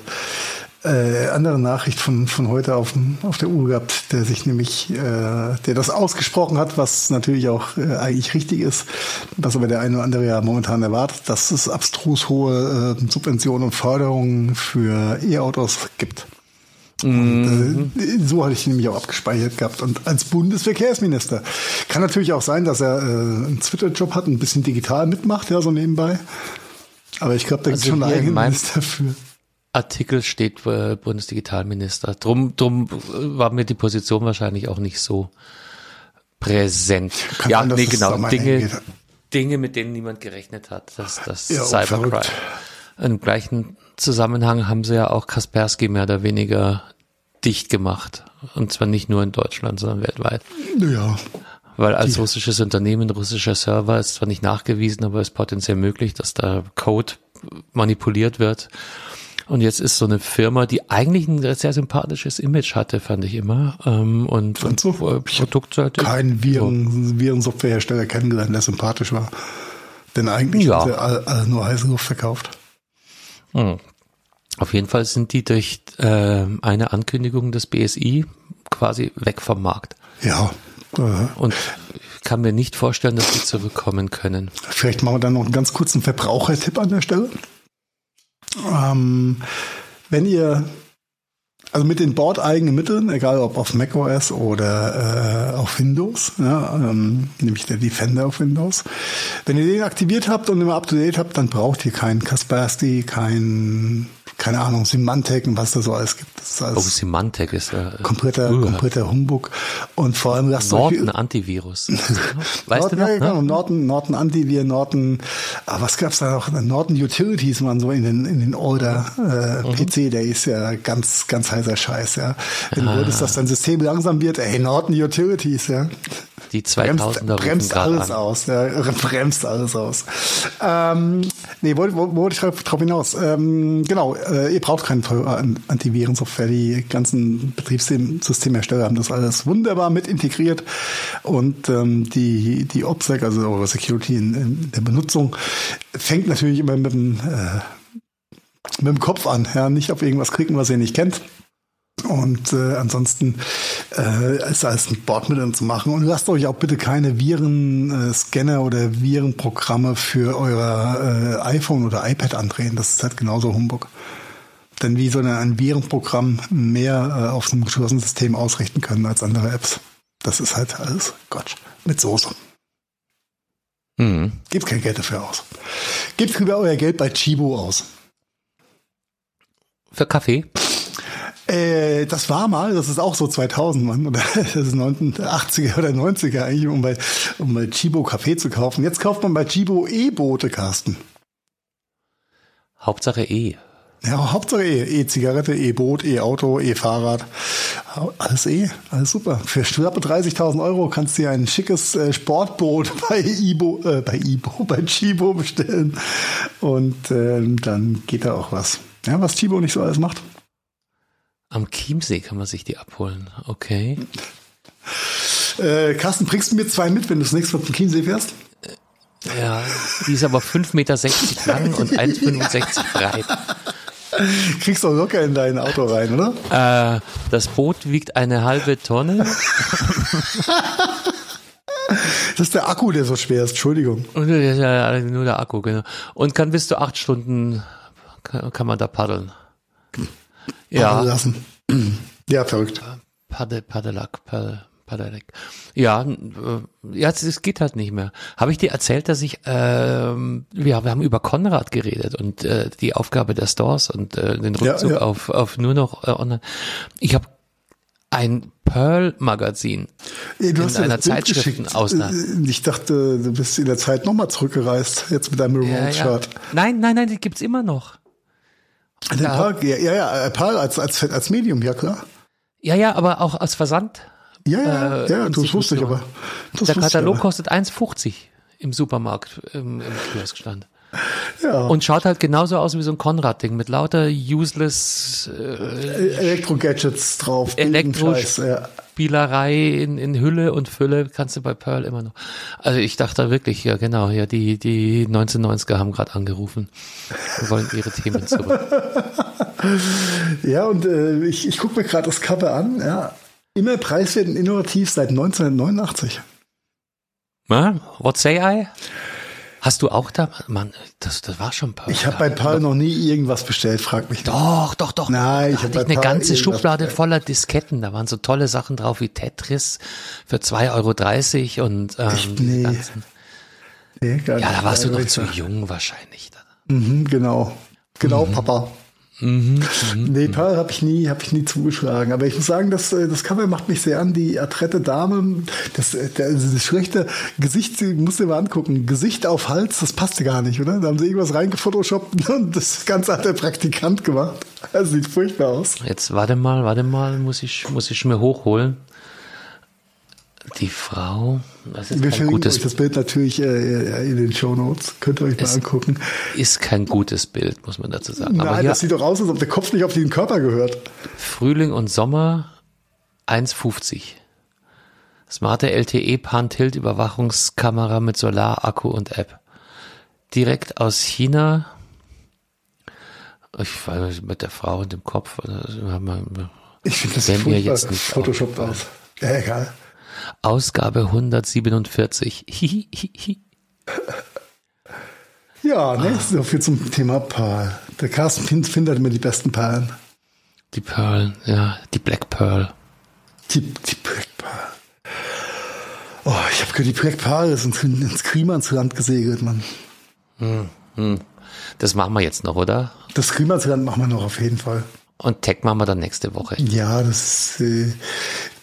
äh, andere Nachricht von, von heute auf, auf der Uhr gehabt, der sich nämlich, äh, der das ausgesprochen hat, was natürlich auch äh, eigentlich richtig ist, was aber der eine oder andere ja momentan erwartet, dass es abstrus hohe äh, Subventionen und Förderungen für E-Autos gibt. Und, äh, mhm. so hatte ich ihn nämlich auch abgespeichert gehabt. Und als Bundesverkehrsminister kann natürlich auch sein, dass er äh, einen Twitter-Job hat, ein bisschen digital mitmacht, ja, so nebenbei. Aber ich glaube, da gibt es also schon einen eigenen Minister für. Artikel steht äh, Bundesdigitalminister. Drum, drum äh, war mir die Position wahrscheinlich auch nicht so präsent. Kann ja, sein, nee, genau. Dinge, Dinge, mit denen niemand gerechnet hat. Das, das ja, Cybercrime. Im gleichen Zusammenhang haben sie ja auch Kaspersky mehr oder weniger dicht gemacht. Und zwar nicht nur in Deutschland, sondern weltweit. Ja. Weil als die. russisches Unternehmen, russischer Server ist zwar nicht nachgewiesen, aber es ist potenziell möglich, dass da Code manipuliert wird. Und jetzt ist so eine Firma, die eigentlich ein sehr sympathisches Image hatte, fand ich immer. Ähm, und, und so, Produktseite. Keinen Viren, so. Virensoftwarehersteller kennengelernt, der sympathisch war. Denn eigentlich ja. hat er all, all nur heiße Luft verkauft. Hm. Auf jeden Fall sind die durch äh, eine Ankündigung des BSI quasi weg vom Markt. Ja. Äh, und ich kann mir nicht vorstellen, dass die zurückkommen können. Vielleicht machen wir dann noch einen ganz kurzen Verbrauchertipp an der Stelle. Ähm, wenn ihr also mit den bordeigenen Mitteln, egal ob auf macOS oder äh, auf Windows, ja, ähm, nämlich der Defender auf Windows. Wenn ihr den aktiviert habt und immer up to date habt, dann braucht ihr keinen Kaspersky, kein keine Ahnung, Symantec und was da so alles gibt. Das ist alles Oh, Symantec ist äh, kompletter, uh, kompletter Humbug. Und vor allem das Norton Antivirus. weißt Norton, du noch? ja, ne? genau, Norton, Norton Antivir, Norton, ah, was gab's da noch? Norton Utilities waren so in den, in den Older äh, Mhm. PC, der ist ja ganz, ganz heißer Scheiß, ja. Wenn Ah. du wolltest, dass dein System langsam wird, ey, Norton Utilities, ja. Die Bremst, 2000er rufen bremst gerade alles an. aus, ja, bremst alles aus. Ähm, nee, wollte wo, wo wollte ich drauf hinaus? Ähm, genau, äh, ihr braucht keine teure An- Antivirensoftware. Die ganzen Betriebssystemersteller haben das alles wunderbar mit integriert und ähm, die die OPSEC, also eure Security in, in der Benutzung, fängt natürlich immer mit dem äh, mit dem Kopf an, ja, nicht auf irgendwas klicken, was ihr nicht kennt. Und äh, ansonsten äh, ist alles ein Bordmittel zu machen. Und lasst euch auch bitte keine Viren-Scanner oder Virenprogramme für euer äh, iPhone oder iPad andrehen. Das ist halt genauso Humbug. Denn wie soll denn ein Virenprogramm mehr äh, auf einem geschlossenen System ausrichten können als andere Apps? Das ist halt alles Quatsch. Mit Soße. Mhm. Gebt kein Geld dafür aus. Gebt lieber euer Geld bei Chibo aus. Für Kaffee? Äh, das war mal, das ist auch so 2000, Mann, oder das ist 80er oder 90er eigentlich, um bei, um bei Chibo Kaffee zu kaufen. Jetzt kauft man bei Chibo E-Boote, Carsten. Hauptsache E. Ja, Hauptsache E. E-Zigarette, E-Boot, E-Auto, E-Fahrrad. Alles E, alles super. Für schlappe 30.000 Euro kannst du dir ein schickes äh, Sportboot bei Ibo, äh, bei Ibo, bei Chibo bestellen. Und ähm, dann geht da auch was. Ja, was Chibo nicht so alles macht. Am Chiemsee kann man sich die abholen. Okay. Äh, Carsten, bringst du mir zwei mit, wenn du das nächste Mal zum Chiemsee fährst? Ja, die ist aber 5,60 Meter lang und 1,65 breit. Kriegst du auch locker in dein Auto rein, oder? Äh, das Boot wiegt eine halbe Tonne Das ist der Akku, der so schwer ist. Entschuldigung. und ja nur der Akku, genau. Und kann bis zu acht Stunden kann, kann man da paddeln. Ja, Lassen. Ja, verrückt. Paddel, Paddelack, Paddel, Paddelack. Ja, äh, ja, es, geht halt nicht mehr. Habe ich dir erzählt, dass ich, ähm, ja, wir haben über Konrad geredet und äh, die Aufgabe der Stores und äh, den Ja, Rückzug ja. auf auf nur noch äh, online. Ich habe ein Pearl-Magazin in hast mir einer Zeitschriftenausnahme. Äh, Ich dachte, du bist in der Zeit nochmal zurückgereist, jetzt mit deinem Ja, ja. Remote-Chart. Nein, nein, nein, die gibt's immer noch. Den Park, ja, ja, ja, äh, Paul als, als, als Medium, ja klar. Ja, ja, aber auch als Versand. Ja, ja, Äh, ja, das wusste ich aber. Das Der Katalog kostet 1,50 im Supermarkt im, im Kioskstand. Ja. Und schaut halt genauso aus wie so ein Konrad-Ding mit lauter useless äh, Elektro-Gadgets drauf. Elektro- Scheiß, ja. Spielerei in, in Hülle und Fülle kannst du bei Pearl immer noch. Also ich dachte wirklich, ja genau, ja die die 1990er haben gerade angerufen und wollen ihre Themen zurück. Ja, und äh, ich, ich gucke mir gerade das Cover an. Ja. Immer preiswert und innovativ seit 1989. Na, what say I? Hast du auch da, Mann, das, das war schon Pearl. Ich habe bei Paul noch nie irgendwas bestellt, frag mich. Doch, doch, doch. Nein, ich da hab hatte bei ich eine Paul ganze Schublade bestellt. voller Disketten. Da waren so tolle Sachen drauf wie Tetris für 2,30 Euro und ähm, Echt? Nee. ganzen- Nee, gar Ja, da warst du noch zu jung wahrscheinlich. Mhm, genau. Genau, Papa. Mhm, Nee, Pearl habe ich nie, habe ich nie zugeschlagen. Aber ich muss sagen, das, äh, das Cover macht mich sehr an. Die adrette Dame, das, äh, der- das schlechte Gesicht, sie muss dir mal angucken. Gesicht auf Hals, das passte gar nicht, oder? Da haben sie irgendwas reingefotoshoppt und das Ganze hat der Praktikant gemacht. Das sieht furchtbar aus. Jetzt warte mal, warte mal, muss ich, muss ich mir hochholen. Die Frau, das ist Wir kein gutes, euch das Bild natürlich äh, in den Show Notes. Könnt ihr euch mal angucken. ist kein gutes Bild, muss man dazu sagen. Aber Nein, hier das sieht doch aus, als ob der Kopf nicht auf den Körper gehört. Frühling und Sommer 1,50. Smarte LTE Pan-Tilt Überwachungskamera mit Solarakku und App. Direkt aus China. Ich war mit der Frau und dem Kopf. also Ich finde das furchtbar jetzt nicht Photoshop aus. Ja, egal. Ausgabe 147. Hihihihi. Ja, ne, so viel zum Thema Perl. Der Carsten Pins findet immer die besten Perlen. Die Pearl, ja, die Black Pearl. Die, die Black Pearl. Oh, ich habe gehört, die Black Pearl ist ins, ins Klimansland gesegelt, Mann. Das machen wir jetzt noch, oder? Das Klimasland machen wir noch auf jeden Fall. Und Tech machen wir dann nächste Woche. Ja, das äh,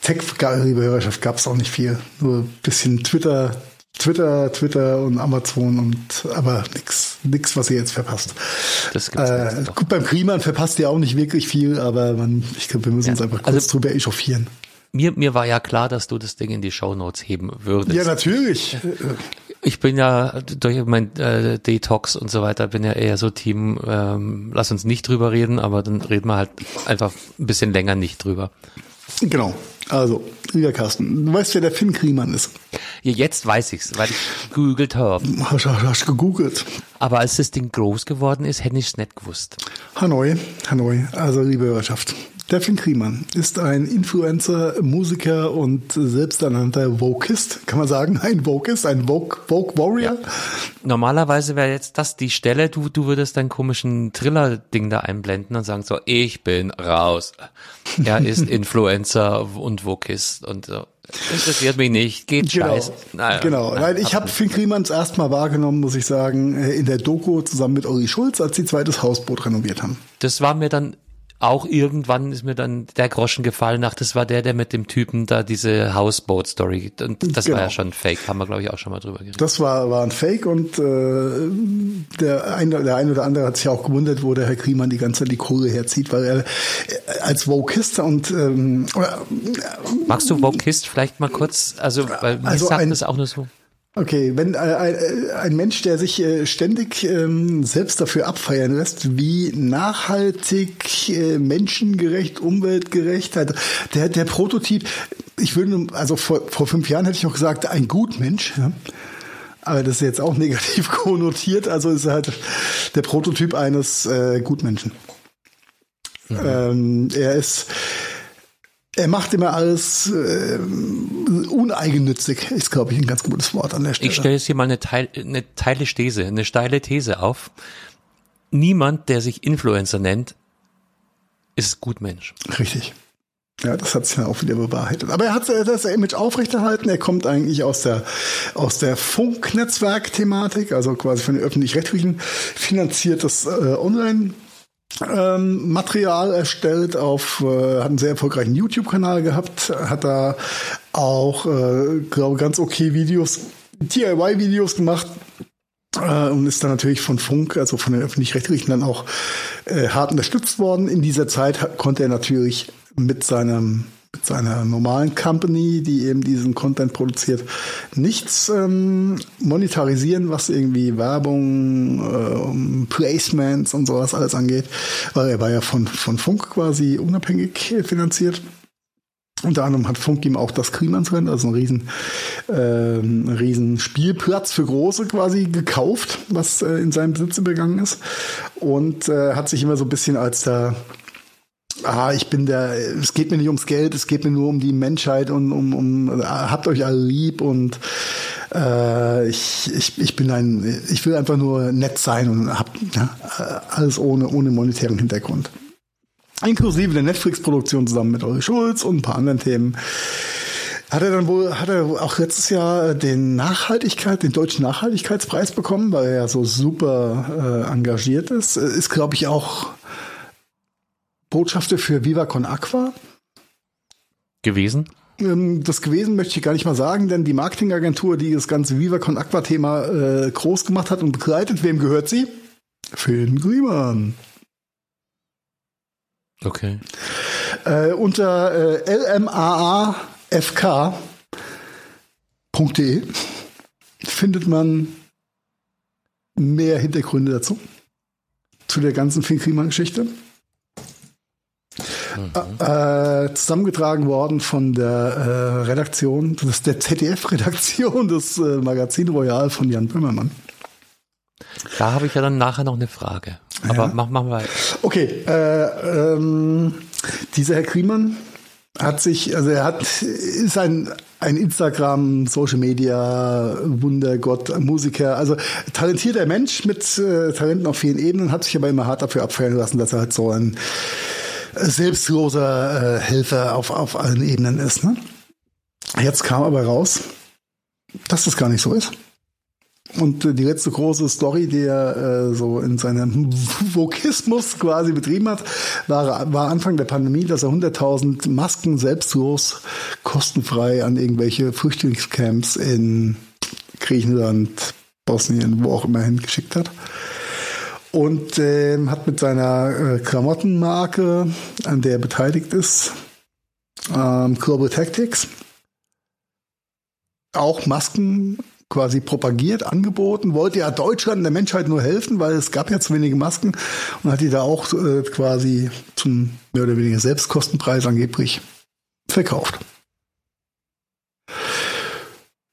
Tech, liebe Hörerschaft, gab es auch nicht viel. Nur ein bisschen Twitter, Twitter, Twitter und Amazon und aber nix, nix, was ihr jetzt verpasst. Das gibt's äh, gut, beim Kliman verpasst ihr auch nicht wirklich viel, aber man, ich glaube, wir müssen ja, uns einfach kurz also, drüber echauffieren. Mir, mir war ja klar, dass du das Ding in die Show Notes heben würdest. Ja, natürlich. Ich bin ja durch mein äh, Detox und so weiter, bin ja eher so Team, ähm, lass uns nicht drüber reden, aber dann reden wir halt einfach ein bisschen länger nicht drüber. Genau. Also, lieber Carsten, du weißt, wer der Finn Kriemann ist. Ja, jetzt weiß ich's, weil ich gegoogelt habe. Hast, hast gegoogelt. Aber als das Ding groß geworden ist, hätte ich's nicht gewusst. Hanoi, Hanoi, also liebe Hörerschaft. Finn Kriemann ist ein Influencer, Musiker und selbsternannter Vokist, kann man sagen, ein Vokist, ein Vogue, Vogue Warrior. Ja. Normalerweise wäre jetzt das die Stelle, du, du würdest deinen komischen Triller-Ding da einblenden und sagen so, ich bin raus. Er ist Influencer und Vokist und so. Interessiert mich nicht, geht genau, scheiße. Naja, genau, weil ich habe Finn Kriemann erst mal wahrgenommen, muss ich sagen, in der Doku zusammen mit Uri Schulz, als sie zweites Hausboot renoviert haben. Das war mir dann auch irgendwann ist mir dann der Groschen gefallen, ach, das war der, der mit dem Typen da diese Houseboat-Story, und das genau. war ja schon Fake, haben wir glaube ich auch schon mal drüber geredet. Das war, war ein Fake und äh, der, eine, der eine oder andere hat sich auch gewundert, wo der Herr Kriemann die ganze die Kohle herzieht, weil er äh, als Vokist und ähm, Magst du Vokist vielleicht mal kurz, also weil also sagt ein, das auch nur so. Okay, wenn äh, ein, äh, ein Mensch, der sich äh, ständig ähm, selbst dafür abfeiern lässt, wie nachhaltig, äh, menschengerecht, umweltgerecht, halt, der, der Prototyp, ich würde, also vor, vor fünf Jahren hätte ich noch gesagt, ein Gutmensch, ja? aber das ist jetzt auch negativ konnotiert, also ist er halt der Prototyp eines äh, Gutmenschen. Mhm. Ähm, er ist er macht immer alles äh, uneigennützig, ist, glaube ich, ein ganz gutes Wort an der Stelle. Ich stelle jetzt hier mal eine, Teil, eine teile These, eine steile These auf. Niemand, der sich Influencer nennt, ist Gutmensch. Richtig. Ja, das hat sich dann auch wieder bewahrheitet. Aber er hat das Image aufrechterhalten. Er kommt eigentlich aus der, aus der Funknetzwerk-Thematik, also quasi von den öffentlich-rechtlichen finanziertes äh, Online- ähm, Material erstellt auf, äh, hat einen sehr erfolgreichen YouTube-Kanal gehabt, hat da auch, äh, glaube ganz okay Videos, DIY-Videos gemacht äh, und ist dann natürlich von Funk, also von den öffentlich-rechtlichen dann auch äh, hart unterstützt worden. In dieser Zeit konnte er natürlich mit seinem mit seiner normalen Company, die eben diesen Content produziert, nichts ähm, monetarisieren, was irgendwie Werbung, Placements und sowas alles angeht, weil er war ja von, von Funk quasi unabhängig finanziert. Unter anderem hat Funk ihm auch das Klimansrennen, also ein riesen, äh, riesen Spielplatz für Große quasi gekauft, was äh, in seinem Besitz übergegangen ist. Und äh, hat sich immer so ein bisschen als der ah, ich bin der, es geht mir nicht ums Geld, es geht mir nur um die Menschheit und um, um habt euch alle lieb und äh, ich, ich, ich bin ein, ich will einfach nur nett sein und hab ja, alles ohne, ohne monetären Hintergrund. Inklusive der Netflix-Produktion zusammen mit Olli Schulz und ein paar anderen Themen. Hat er dann wohl, hat er auch letztes Jahr den Nachhaltigkeit, den deutschen Nachhaltigkeitspreis bekommen, weil er ja so super äh, engagiert ist. Ist, glaube ich, auch Botschafter für Viva Con Aqua. Gewesen? Ähm, das gewesen möchte ich gar nicht mal sagen, denn die Marketingagentur, die das ganze Viva Con Aqua Thema äh, groß gemacht hat und begleitet, wem gehört sie? Finn Griemann. Okay. Äh, unter äh, lmaafk.de findet man mehr Hintergründe dazu. Zu der ganzen Finn Griemann-Geschichte. Mhm. Äh, zusammengetragen worden von der äh, Redaktion, das ist der ZDF-Redaktion des äh, Magazin Royal von Jan Böhmermann. Da habe ich ja dann nachher noch eine Frage. Aber ja. mach, machen wir weiter. Okay, äh, ähm, dieser Herr Kriemann hat sich, also er hat, ist ein, ein Instagram, Social Media, Wundergott, Musiker, also talentierter Mensch mit äh, Talenten auf vielen Ebenen, hat sich aber immer hart dafür abfeiern lassen, dass er halt so ein selbstloser äh, Helfer auf, auf allen Ebenen ist. Ne? Jetzt kam aber raus, dass das gar nicht so ist. Und äh, die letzte große Story, die er äh, so in seinem Vokismus quasi betrieben hat, war, war Anfang der Pandemie, dass er 100.000 Masken selbstlos kostenfrei an irgendwelche Flüchtlingscamps in Griechenland, Bosnien, wo auch immer hingeschickt hat. Und äh, hat mit seiner äh, Klamottenmarke, an der er beteiligt ist, ähm, Global Tactics, auch Masken quasi propagiert, angeboten, wollte ja Deutschland der Menschheit nur helfen, weil es gab ja zu wenige Masken und hat die da auch äh, quasi zum mehr oder weniger Selbstkostenpreis angeblich verkauft.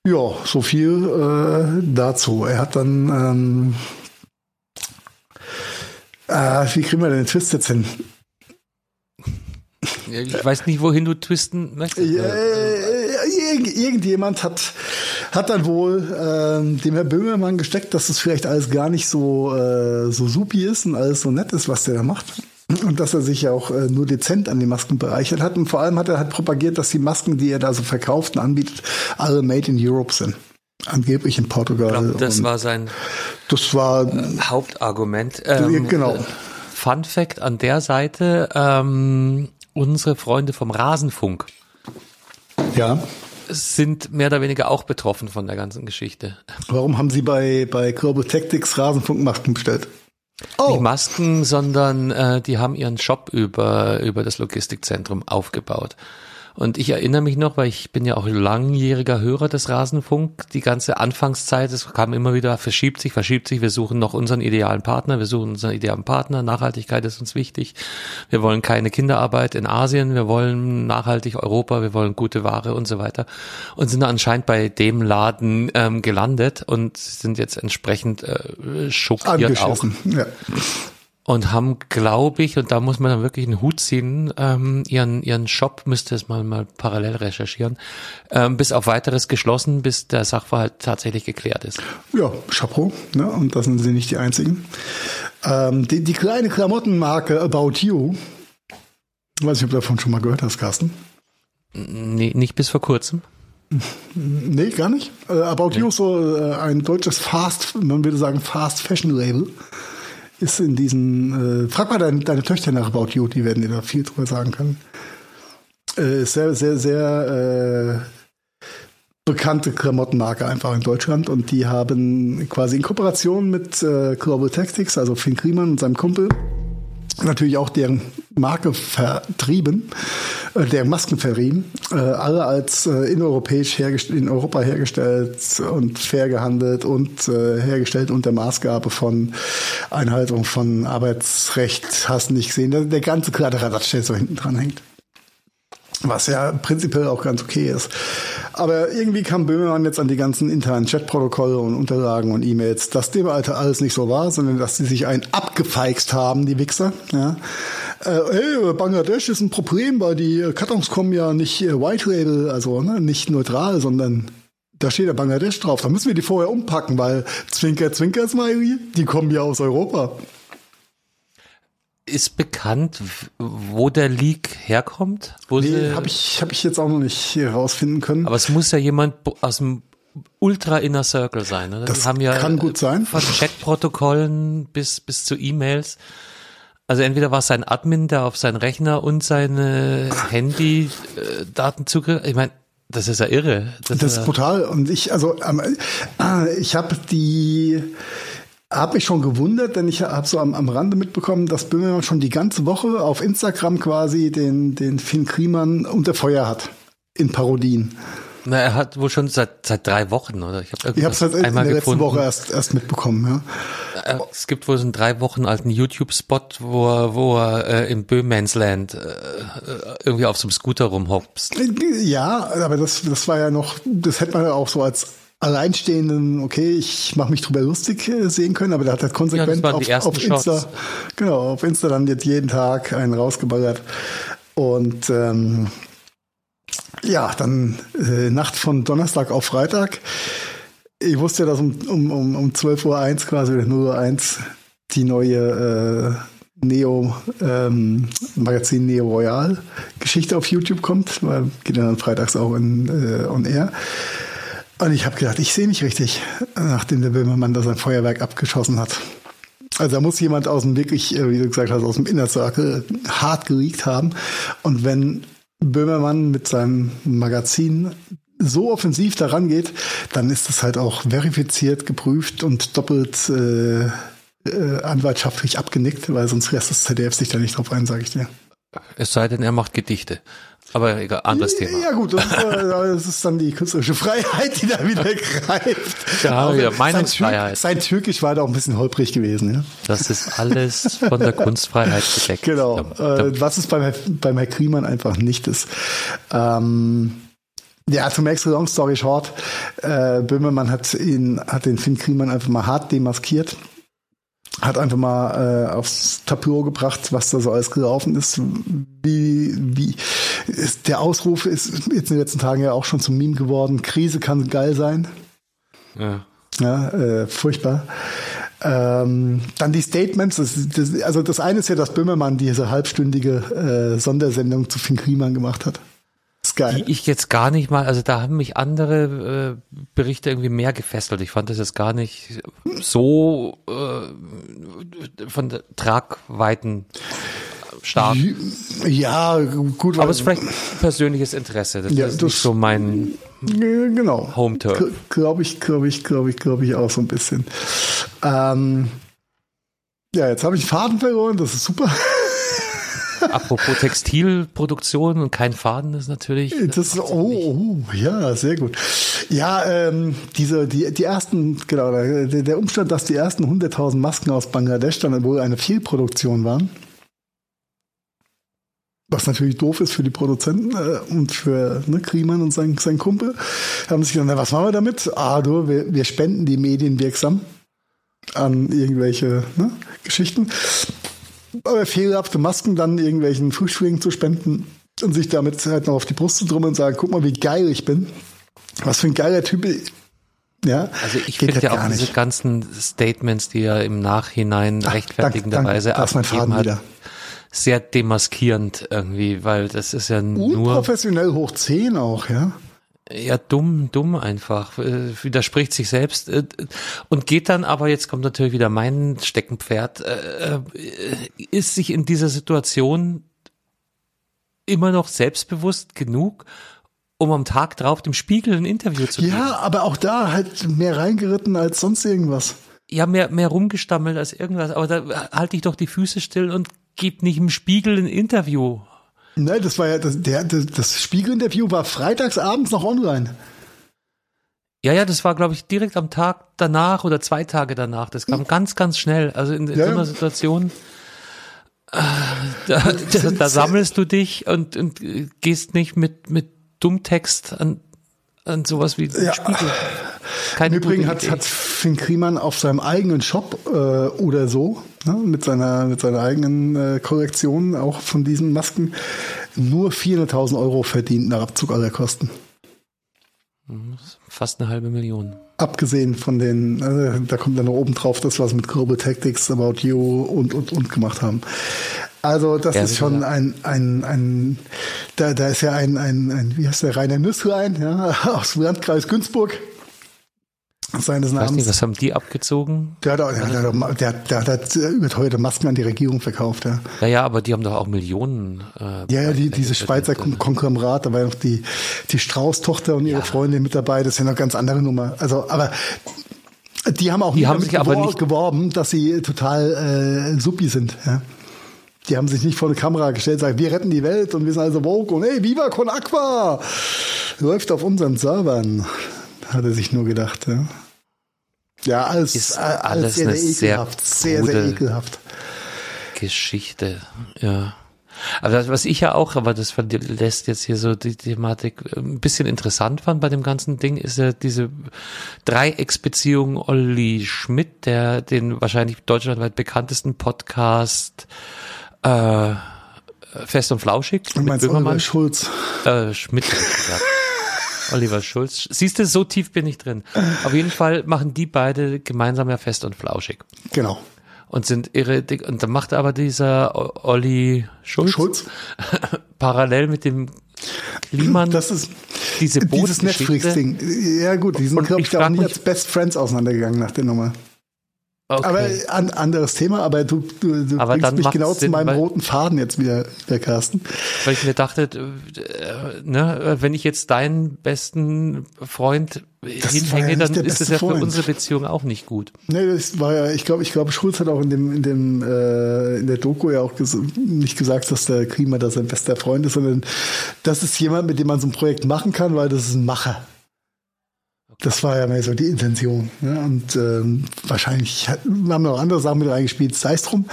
Ja, so viel äh, dazu. Er hat dann ähm, äh, wie kriegen wir denn den Twist jetzt hin? Ich weiß nicht, wohin du twisten möchtest. Äh, irgendjemand hat, hat dann wohl äh, dem Herr Böhmermann gesteckt, dass es vielleicht alles gar nicht so, äh, so supi ist und alles so nett ist, was der da macht. Und dass er sich ja auch äh, nur dezent an den Masken bereichert hat. Und vor allem hat er halt propagiert, dass die Masken, die er da so verkauft und anbietet, alle made in Europe sind. Angeblich in Portugal. Ich glaube, das war sein das war, äh, Hauptargument. Ähm, genau. Fun Fact an der Seite, ähm, unsere Freunde vom Rasenfunk. Ja sind mehr oder weniger auch betroffen von der ganzen Geschichte. Warum haben Sie bei, bei Global Tactics Rasenfunkmasken bestellt? Oh. Nicht Masken, sondern äh, die haben ihren Shop über, über das Logistikzentrum aufgebaut. Und ich erinnere mich noch, weil ich bin ja auch langjähriger Hörer des Rasenfunk, die ganze Anfangszeit, es kam immer wieder, verschiebt sich, verschiebt sich, wir suchen noch unseren idealen Partner, wir suchen unseren idealen Partner, Nachhaltigkeit ist uns wichtig, wir wollen keine Kinderarbeit in Asien, wir wollen nachhaltig Europa, wir wollen gute Ware und so weiter. Und sind anscheinend bei dem Laden ähm, gelandet und sind jetzt entsprechend äh, schockiert auch. Ja und haben, glaube ich, und da muss man dann wirklich einen Hut ziehen, ähm, ihren, ihren Shop, müsste es mal, mal parallel recherchieren, ähm, bis auf weiteres geschlossen, bis der Sachverhalt tatsächlich geklärt ist. Ja, Chapeau, ne? und das sind sie nicht die einzigen. Ähm, die, die kleine Klamottenmarke About You, weiß ich, ob du davon schon mal gehört hast, Carsten. Nee, nicht bis vor kurzem. Nee, gar nicht. Äh, About nee. You ist so äh, ein deutsches Fast, man würde sagen Fast Fashion Label ist in diesen, äh, frag mal deine, deine Töchter nach About You, die werden dir da viel drüber sagen können. Äh, sehr, sehr, sehr äh, bekannte Klamottenmarke einfach in Deutschland und die haben quasi in Kooperation mit äh, Global Tactics, also Finn Kriemann und seinem Kumpel, natürlich auch deren Marke vertrieben, äh, deren Masken verrieben, äh, alle als äh, ineuropäisch hergestellt, in Europa hergestellt und fair gehandelt und hergestellt unter Maßgabe von Einhaltung von Arbeitsrecht, hast nicht gesehen. Der, der ganze Kladderadatsch, der so hinten dran hängt. Was ja prinzipiell auch ganz okay ist. Aber irgendwie kam Böhmermann jetzt an die ganzen internen Chatprotokolle und Unterlagen und E-Mails, dass dem Alter alles nicht so war, sondern dass sie sich ein abgefeixt haben, die Wichser. Ja. Äh, hey, Bangladesch ist ein Problem, weil die Kartons kommen ja nicht äh, White Label, also ne, nicht neutral, sondern da steht ja Bangladesch drauf. Da müssen wir die vorher umpacken, weil Zwinker, Zwinker, Smiley, die kommen ja aus Europa. Ist bekannt, wo der Leak herkommt? Wo nee, habe ich, hab ich jetzt auch noch nicht herausfinden können. Aber es muss ja jemand aus dem Ultra Inner Circle sein. Oder? Das haben ja kann gut sein. Von Chatprotokollen bis, bis zu E-Mails. Also entweder war es sein Admin, der auf seinen Rechner und seine Handy-Daten zugriff. Ich meine, das ist ja irre. Das, das ist brutal. Und ich, also, äh, ich habe die habe mich schon gewundert, denn ich habe so am, am Rande mitbekommen, dass Böhmermann schon die ganze Woche auf Instagram quasi den, den Finn Kliemann unter Feuer hat. In Parodien. Na, er hat wohl schon seit, seit drei Wochen, oder? Ich habe es halt in der letzten Woche erst, erst mitbekommen, ja. Äh, es gibt wohl so einen drei Wochen alten YouTube-Spot, wo er, wo er äh, im Böhmansland äh, irgendwie auf so einem Scooter rumhopst. Ja, aber das, das war ja noch, das hätte man ja auch so als alleinstehenden, okay, ich mache mich drüber lustig äh, sehen können, aber der hat halt konsequent ja, auf, auf Insta, genau, auf Insta dann jetzt jeden Tag einen rausgeballert. Und ähm, ja, dann äh, Nacht von Donnerstag auf Freitag. Ich wusste ja, dass um, um, um, um 12.01 Uhr quasi, oder 0.01 Uhr, die neue äh, Neo ähm, Magazin Neo Royal Geschichte auf YouTube kommt, weil geht dann freitags auch in, äh, on air. Und ich habe gedacht, ich sehe nicht richtig, nachdem der Böhmermann da sein Feuerwerk abgeschossen hat. Also da muss jemand aus dem wirklich, äh, wie du gesagt hast, aus dem Inner Circle hart geleakt haben. Und wenn Böhmermann mit seinem Magazin so offensiv daran geht, dann ist das halt auch verifiziert, geprüft und doppelt äh, äh, anwaltschaftlich abgenickt, weil sonst lässt das ZDF sich da nicht drauf ein, sage ich dir. Es sei denn, er macht Gedichte. Aber egal, anderes Thema. Ja gut, das, äh, das ist dann die künstlerische Freiheit, die da wieder greift. Ja, ja, sein Meinungsfreiheit. Türk- Sein Türkisch war da auch ein bisschen holprig gewesen, ja. Das ist alles von der Kunstfreiheit gedeckt. Genau. Da- Äh, was es beim, beim Herr Kriemann einfach nicht ist. Ähm, ja, to make the long story short, äh, Böhmermann hat ihn, hat den Finn Kriemann einfach mal hart demaskiert. Hat einfach mal äh, aufs Tapio gebracht, was da so alles gelaufen ist. Wie, wie ist, der Ausruf ist jetzt in den letzten Tagen ja auch schon zum Meme geworden. Krise kann geil sein. ja. Ja, äh, furchtbar. Ähm, dann die Statements. Das, das, also das eine ist ja, dass Böhmermann diese halbstündige äh, Sondersendung zu Finn Kliman gemacht hat. Die ich jetzt gar nicht mal, also da haben mich andere äh, Berichte irgendwie mehr gefesselt. Ich fand das jetzt gar nicht so äh, von der Tragweiten stark. ja, gut. Aber es ist vielleicht persönliches Interesse. Das Ja, ist das- nicht so mein Äh, Genau. Home Turf. Glaube ich, glaube ich, glaube ich, glaube ich auch so ein bisschen. Ähm, ja, jetzt habe ich Faden verloren, das ist super. Apropos Textilproduktion und kein Faden ist natürlich. Das ist, oh, oh, ja, sehr gut. Ja, ähm, diese, die, die ersten, genau, der, der Umstand, dass die ersten 100.000 Masken aus Bangladesch dann wohl eine Fehlproduktion waren. Was natürlich doof ist für die Produzenten äh, und für ne, Kriemann und sein, sein Kumpel. Haben sich gedacht, na, was machen wir damit? Ah, du, wir, wir spenden die Medien wirksam an irgendwelche ne, Geschichten. Aber fehlerhafte Masken dann irgendwelchen Flüchtlingen zu spenden und sich damit halt noch auf die Brust zu drummeln und sagen, guck mal, wie geil ich bin. Was für ein geiler Typ. ich- Ja, Also ich finde ja halt auch gar diese ganzen Statements, die er im Nachhinein danke, rechtfertigenderweise abgegeben hat, wieder. sehr demaskierend irgendwie, weil das ist ja nur Unprofessionell hoch 10 auch, ja. Ja dumm, dumm einfach, äh, widerspricht sich selbst äh, und geht dann aber, jetzt kommt natürlich wieder mein Steckenpferd, äh, äh, ist sich in dieser Situation immer noch selbstbewusst genug, um am Tag drauf dem Spiegel ein Interview zu geben. Ja, aber auch da halt mehr reingeritten als sonst irgendwas. Ja, mehr, mehr rumgestammelt als irgendwas, aber da halte ich doch die Füße still und gib nicht im Spiegel ein Interview. Nein, das war ja, das, der, das, Spiegelinterview war freitags abends noch online. Ja, ja, das war, glaube ich, direkt am Tag danach oder zwei Tage danach. Das kam ganz, ganz schnell. Also in, in Ja, so einer. Situation, äh, da, da, da sammelst du dich und, und gehst nicht mit, mit Dummtext an, an sowas wie Ja. Spiegel. Keine Im Übrigen hat, hat Finn Kriemann auf seinem eigenen Shop äh, oder so, ne, mit, seiner, mit seiner eigenen äh, Korrektion auch von diesen Masken, nur 400.000 Euro verdient nach Abzug aller Kosten. fast eine halbe Million. Abgesehen von den, äh, da kommt dann noch oben drauf das, was mit Global Tactics, About You und, und, und gemacht haben. Also das Ja, ist schon ein, ein, ein da, da ist ja ein, ein, ein, wie heißt der, Rainer Nüsslein, ja, aus dem Landkreis Günzburg. Seines weiß nicht, Namens. was haben die abgezogen? Der hat, auch- der, der, der, der hat überteuerte Masken an die Regierung verkauft, ja. Ja, ja, aber die haben doch auch Millionen. Äh, Ja, ja, die, diese. Schweizer Kon- Konglomerat, da war ja noch die, die Strauß-Tochter und ihre Ja. Freundin mit dabei, das ist ja noch ganz andere Nummer. Also, aber die haben auch Die haben sich aber nicht- geworben, dass sie total äh, suppi sind, ja. Die haben sich nicht vor eine Kamera gestellt, sagen, wir retten die Welt und wir sind also woke und hey, Viva Con Aqua! Läuft auf unseren Servern, hat er sich nur gedacht, ja. Ja, alles, Ist alles alles sehr, sehr ekelhaft, sehr, sehr ekelhaft. Geschichte, ja. Aber das, was ich ja auch, aber das verlässt jetzt hier so die Thematik äh, ein bisschen interessant fand bei dem ganzen Ding, ist ja diese Dreiecksbeziehung Olli Schmidt, der den wahrscheinlich deutschlandweit bekanntesten Podcast äh, Fest und Flauschig Du meinst Oliver Schulz. äh, Schmidt. Oliver Schulz. Siehst du, so tief bin ich drin. Auf jeden Fall machen die beide gemeinsam ja Fest und Flauschig. Genau. und sind irre dick. Und dann macht aber dieser Olli Schulz, Schulz? parallel mit dem Kliman Das ist diese dieses Bootsgeschichte. Netflix-Ding. Ja gut, die sind, glaube ich ich, auch nicht als Best Friends auseinandergegangen nach der Nummer. Okay. Aber an, anderes Thema, aber du, du, du Aber bringst mich genau zu Sinn, meinem weil- roten Faden jetzt wieder, wieder Carsten. Weil ich mir dachte, äh, ne, wenn ich jetzt deinen besten Freund Das ja hinhänge, nicht dann der ist das ja für Freund. unsere Beziehung auch nicht gut. Nee, das war ja, ich glaube, ich glaube, Schulz hat auch in dem, in dem, äh, in der Doku ja auch ges nicht gesagt, dass der Klima da sein bester Freund ist, sondern das ist jemand, mit dem man so ein Projekt machen kann, weil das ist ein Macher. Das war ja mehr so die Intention. Ne? Und ähm, wahrscheinlich haben wir noch andere Sachen mit reingespielt, sei es drum.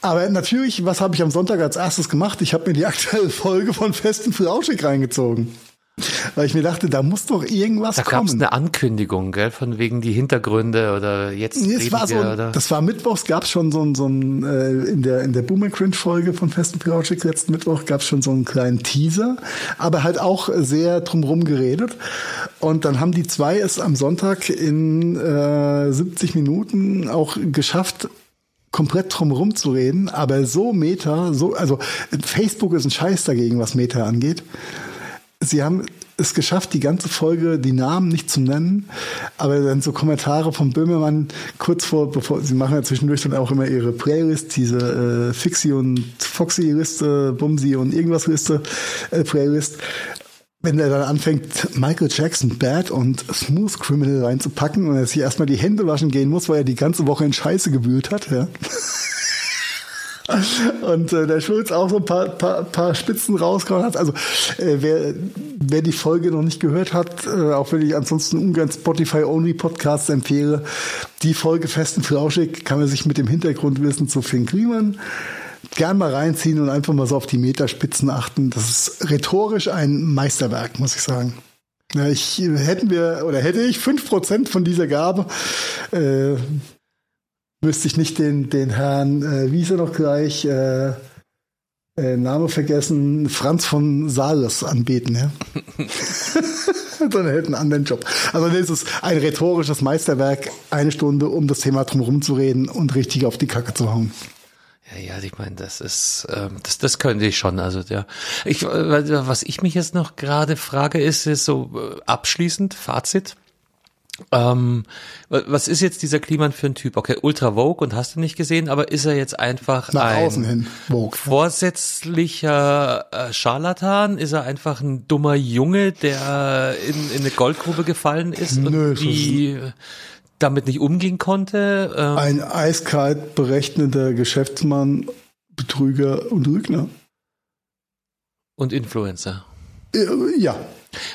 Aber natürlich, was habe ich am Sonntag als erstes gemacht? Ich habe mir die aktuelle Folge von Festen für Auschig reingezogen. Weil ich mir dachte, da muss doch irgendwas Da gab es kommen. eine Ankündigung, gell, von wegen die Hintergründe oder jetzt Nee, es war so, oder? das war mittwochs, gab es schon so ein, so ein äh, in der in der Boomer Cringe Folge von Festen Piratschik letzten Mittwoch gab es schon so einen kleinen Teaser, aber halt auch sehr drumrum geredet. Und dann haben die zwei es am Sonntag in äh, 70 Minuten auch geschafft, komplett drumherum zu reden, aber so Meta, so, also Facebook ist ein Scheiß dagegen, was Meta angeht. Sie haben es geschafft, die ganze Folge die Namen nicht zu nennen, aber dann so Kommentare von Böhmermann kurz vor, bevor sie machen ja zwischendurch dann auch immer ihre Playlist, diese äh, Fixie und Foxy Liste, Bumsi und irgendwas Liste, äh, Playlist. Wenn er dann anfängt, Michael Jackson Bad und Smooth Criminal reinzupacken und er sich erstmal die Hände waschen gehen muss, weil er die ganze Woche in Scheiße gewühlt hat, ja. Und äh, der Schulz auch so ein paar, paar, paar Spitzen rausgehauen hat. Also äh, wer, wer die Folge noch nicht gehört hat, äh, auch wenn ich ansonsten ungern Spotify-Only-Podcasts empfehle, die Folge Fest und Flauschig kann man sich mit dem Hintergrundwissen zu Finn Kliman gern mal reinziehen und einfach mal so auf die Meterspitzen achten. Das ist rhetorisch ein Meisterwerk, muss ich sagen. Ja, ich hätten wir oder hätte ich fünf Prozent von dieser Gabe, äh, müsste ich nicht den, den Herrn, äh, wie hieß er noch gleich, äh, äh, Name vergessen, Franz von Sales anbeten, ja. Er hätte einen anderen Job. Also es ist ein rhetorisches Meisterwerk, eine Stunde, um das Thema drumherum zu reden und richtig auf die Kacke zu hauen. Ja, ja, ich meine, das ist, ähm, das, das könnte ich schon. Also ja, ich, äh, was ich mich jetzt noch gerade frage, ist, ist so äh, abschließend Fazit. Ähm, wa- was ist jetzt dieser Kliman für ein Typ? Okay, Ultra Vogue und hast du nicht gesehen, aber ist er jetzt einfach Nach ein außen hin, Vogue. vorsätzlicher äh, Scharlatan? Ist er einfach ein dummer Junge, der in, in eine Goldgrube gefallen ist Nö, und die damit nicht umgehen konnte? Ähm, Ein eiskalt berechnender Geschäftsmann, Betrüger und Lügner. und Influencer. Äh, Ja,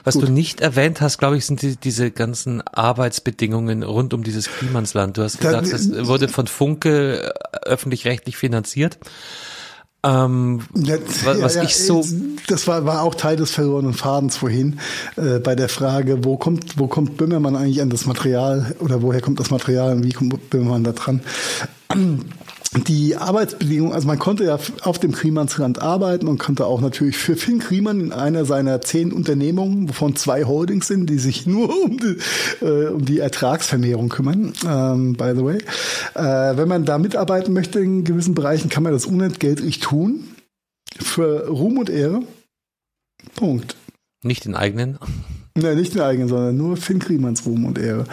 Was Gut. du nicht erwähnt hast, glaube ich, sind die, diese ganzen Arbeitsbedingungen rund um dieses Klimansland. Du hast gesagt, es wurde von Funke äh, öffentlich-rechtlich finanziert. Ähm, Ja, wa- was ja, ich so, das war, war auch Teil des verlorenen Fadens vorhin äh, bei der Frage, wo kommt, wo kommt Böhmermann eigentlich an das Material oder woher kommt das Material und wie kommt Böhmermann da dran? Die Arbeitsbedingungen, also man konnte ja auf dem Klimansland arbeiten und konnte auch natürlich für Finn Kliman in einer seiner zehn Unternehmungen, wovon zwei Holdings sind, die sich nur um die, äh, um die Ertragsvermehrung kümmern, ähm, by the way. Äh, wenn man da mitarbeiten möchte in gewissen Bereichen, kann man das unentgeltlich tun. Für Ruhm und Ehre. Punkt. nicht den eigenen. Nein, nicht den eigenen, sondern nur Finn Krimans Ruhm und Ehre.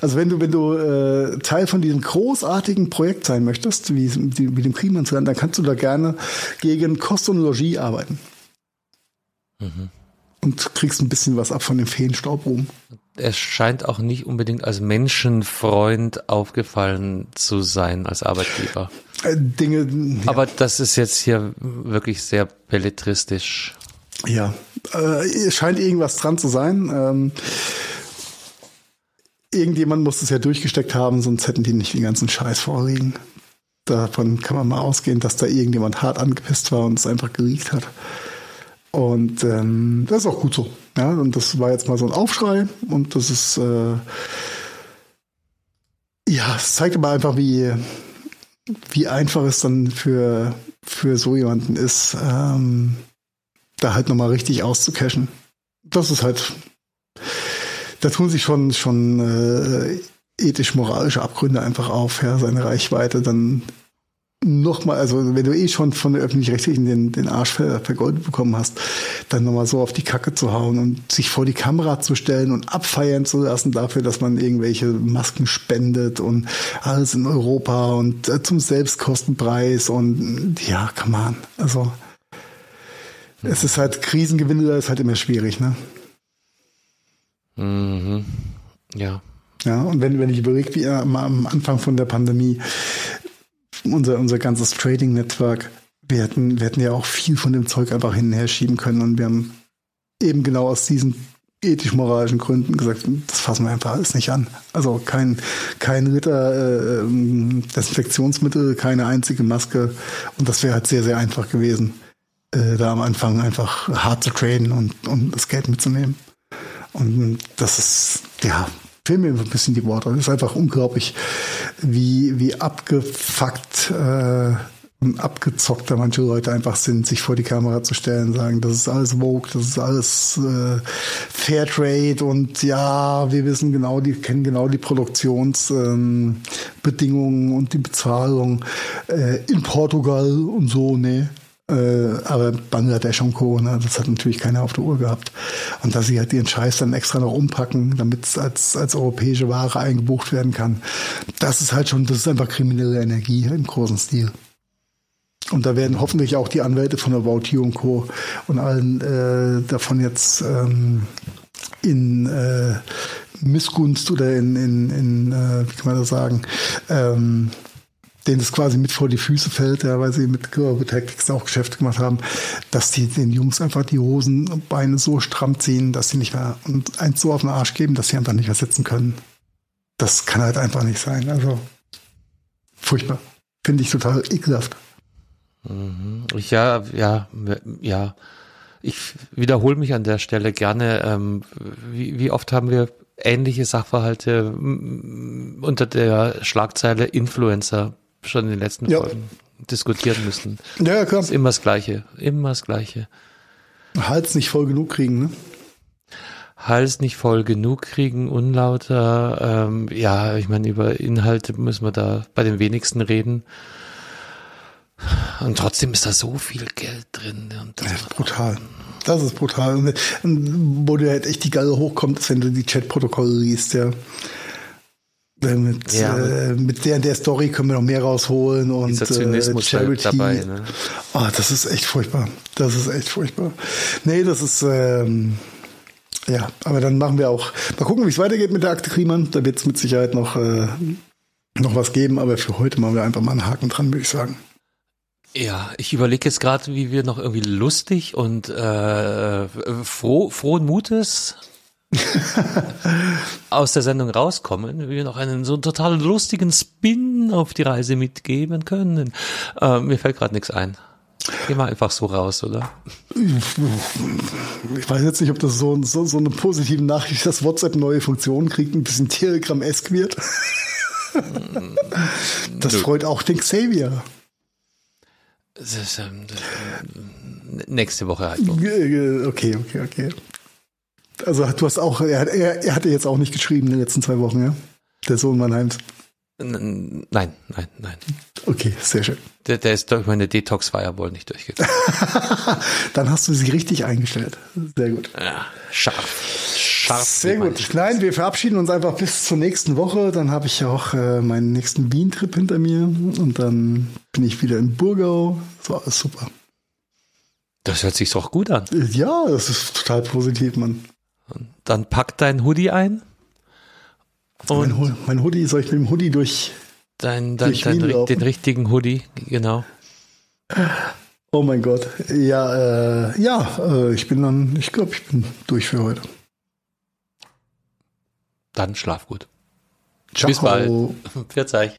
Also wenn du, wenn du äh, Teil von diesem großartigen Projekt sein möchtest, wie, wie wie dem Krimansland, dann kannst du da gerne gegen Kost und Logis arbeiten. Und kriegst ein bisschen was ab von dem Feenstaubruhm. Er scheint auch nicht unbedingt als Menschenfreund aufgefallen zu sein als Arbeitgeber. Äh, Dinge, ja. Aber das ist jetzt hier wirklich sehr belletristisch. Ja, äh, scheint irgendwas dran zu sein. Ähm, irgendjemand muss es ja durchgesteckt haben, sonst hätten die nicht den ganzen Scheiß vorliegen. Davon kann man mal ausgehen, dass da irgendjemand hart angepisst war und es einfach geriecht hat. Und ähm, das ist auch gut so. Ja, und das war jetzt mal so ein Aufschrei und das ist äh, ja, es zeigt aber einfach, wie wie einfach es dann für für so jemanden ist, ähm, da halt nochmal richtig auszucashen. Das ist halt, da tun sich schon, schon äh, ethisch-moralische Abgründe einfach auf, ja, seine Reichweite dann nochmal, also wenn du eh schon von der öffentlich-rechtlichen den, den Arsch ver, vergoldet bekommen hast, dann nochmal so auf die Kacke zu hauen und sich vor die Kamera zu stellen und abfeiern zu lassen dafür, dass man irgendwelche Masken spendet und alles in Europa und äh, zum Selbstkostenpreis und ja, come on. Also es ist halt Krisengewinner ist halt immer schwierig, ne? Mhm. Ja. Ja, und wenn, wenn ich überlege, wie am, am Anfang von der Pandemie unser, unser ganzes Trading-Network, wir hätten, wir hätten ja auch viel von dem Zeug einfach hin und her schieben können und wir haben eben genau aus diesen ethisch-moralischen Gründen gesagt, das fassen wir einfach alles nicht an. Also kein, kein Ritter äh, Desinfektionsmittel, keine einzige Maske und das wäre halt sehr, sehr einfach gewesen, äh, da am Anfang einfach hart zu traden und, und das Geld mitzunehmen. Und das ist, ja, fehlen mir ein bisschen die Worte. Es ist einfach unglaublich, wie, wie abgefuckt äh, und abgezockt da manche Leute einfach sind, sich vor die Kamera zu stellen, sagen, das ist alles Vogue, das ist alles äh, Fairtrade und ja, wir wissen genau, die kennen genau die Produktionsbedingungen ähm, und die Bezahlung äh, in Portugal und so, ne. Äh, aber Bangladesch und Co., ne, das hat natürlich keiner auf der Uhr gehabt. Und dass sie halt ihren Scheiß dann extra noch umpacken, damit es als, als europäische Ware eingebucht werden kann, das ist halt schon, das ist einfach kriminelle Energie im großen Stil. Und da werden hoffentlich auch die Anwälte von der About und Co. und allen äh, davon jetzt ähm, in äh, Missgunst oder in, in, in äh, wie kann man das sagen, ähm, denen es quasi mit vor die Füße fällt, ja, weil sie mit Global Tactics auch Geschäfte gemacht haben, dass die den Jungs einfach die Hosenbeine so stramm ziehen, dass sie nicht mehr und eins so auf den Arsch geben, dass sie einfach nicht mehr sitzen können. Das kann halt einfach nicht sein. Also furchtbar. Finde ich total ekelhaft. Mhm. Ja, ja, ja. Ich wiederhole mich an der Stelle gerne. Ähm, wie, wie oft haben wir ähnliche Sachverhalte unter der Schlagzeile Influencer schon in den letzten ja. Folgen diskutieren müssen. Ja, ja, klar. ist immer das Gleiche. Immer das Gleiche. Hals nicht voll genug kriegen, ne? Hals nicht voll genug kriegen, unlauter. Ähm, ja, ich meine, über Inhalte müssen wir da bei den wenigsten reden. Und trotzdem ist da so viel Geld drin. Und das ist brutal. Das ist brutal. Und, wo dir halt echt die Galle hochkommt, ist, wenn du die Chatprotokolle liest, ja. Mit, ja, äh, mit der der Story können wir noch mehr rausholen und dieser Zynismus äh, Charity. dabei. Ne? Oh, das ist echt furchtbar. Das ist echt furchtbar. Nee, das ist ähm, ja, aber dann machen wir auch mal gucken, wie es weitergeht mit der Akte Kliemann. Da wird es mit Sicherheit noch äh, noch was geben, aber für heute machen wir einfach mal einen Haken dran, würde ich sagen. Ja, ich überlege jetzt gerade, wie wir noch irgendwie lustig und äh, froh, frohen Mutes aus der Sendung rauskommen, wie wir noch einen so total lustigen Spin auf die Reise mitgeben können. Äh, mir fällt gerade nichts ein. Geh mal einfach so raus, oder? Ich weiß jetzt nicht, ob das so, so, so eine positive Nachricht, dass WhatsApp neue Funktionen kriegt, ein bisschen Telegram-esk wird. das freut auch den Xavier. Ist, ähm, nächste Woche halt. Okay, okay, okay. Also du hast auch, er, er, er hatte jetzt auch nicht geschrieben in den letzten zwei Wochen, ja? Der Sohn Mannheims. Nein, nein, nein. Okay, sehr schön. Der, der ist durch meine Detox-Firewall nicht durchgegangen. Dann hast du sie richtig eingestellt. Sehr gut. Ja, scharf. Scharf. Sehr gut. Nein, wir verabschieden uns einfach bis zur nächsten Woche. Dann habe ich auch äh, meinen nächsten Wien-Trip hinter mir und dann bin ich wieder in Burgau. So alles super. Das hört sich doch gut an. Ja, das ist total positiv, Mann. Dann pack dein Hoodie ein. Und mein, mein Hoodie, soll ich mit dem Hoodie durch, dein, dein, durch dein, dein den richtigen Hoodie, genau. Oh mein Gott. Ja, äh, ja, äh, ich bin dann, ich glaube, ich bin durch für heute. Dann schlaf gut. Ciao. Bis bald. Pfiat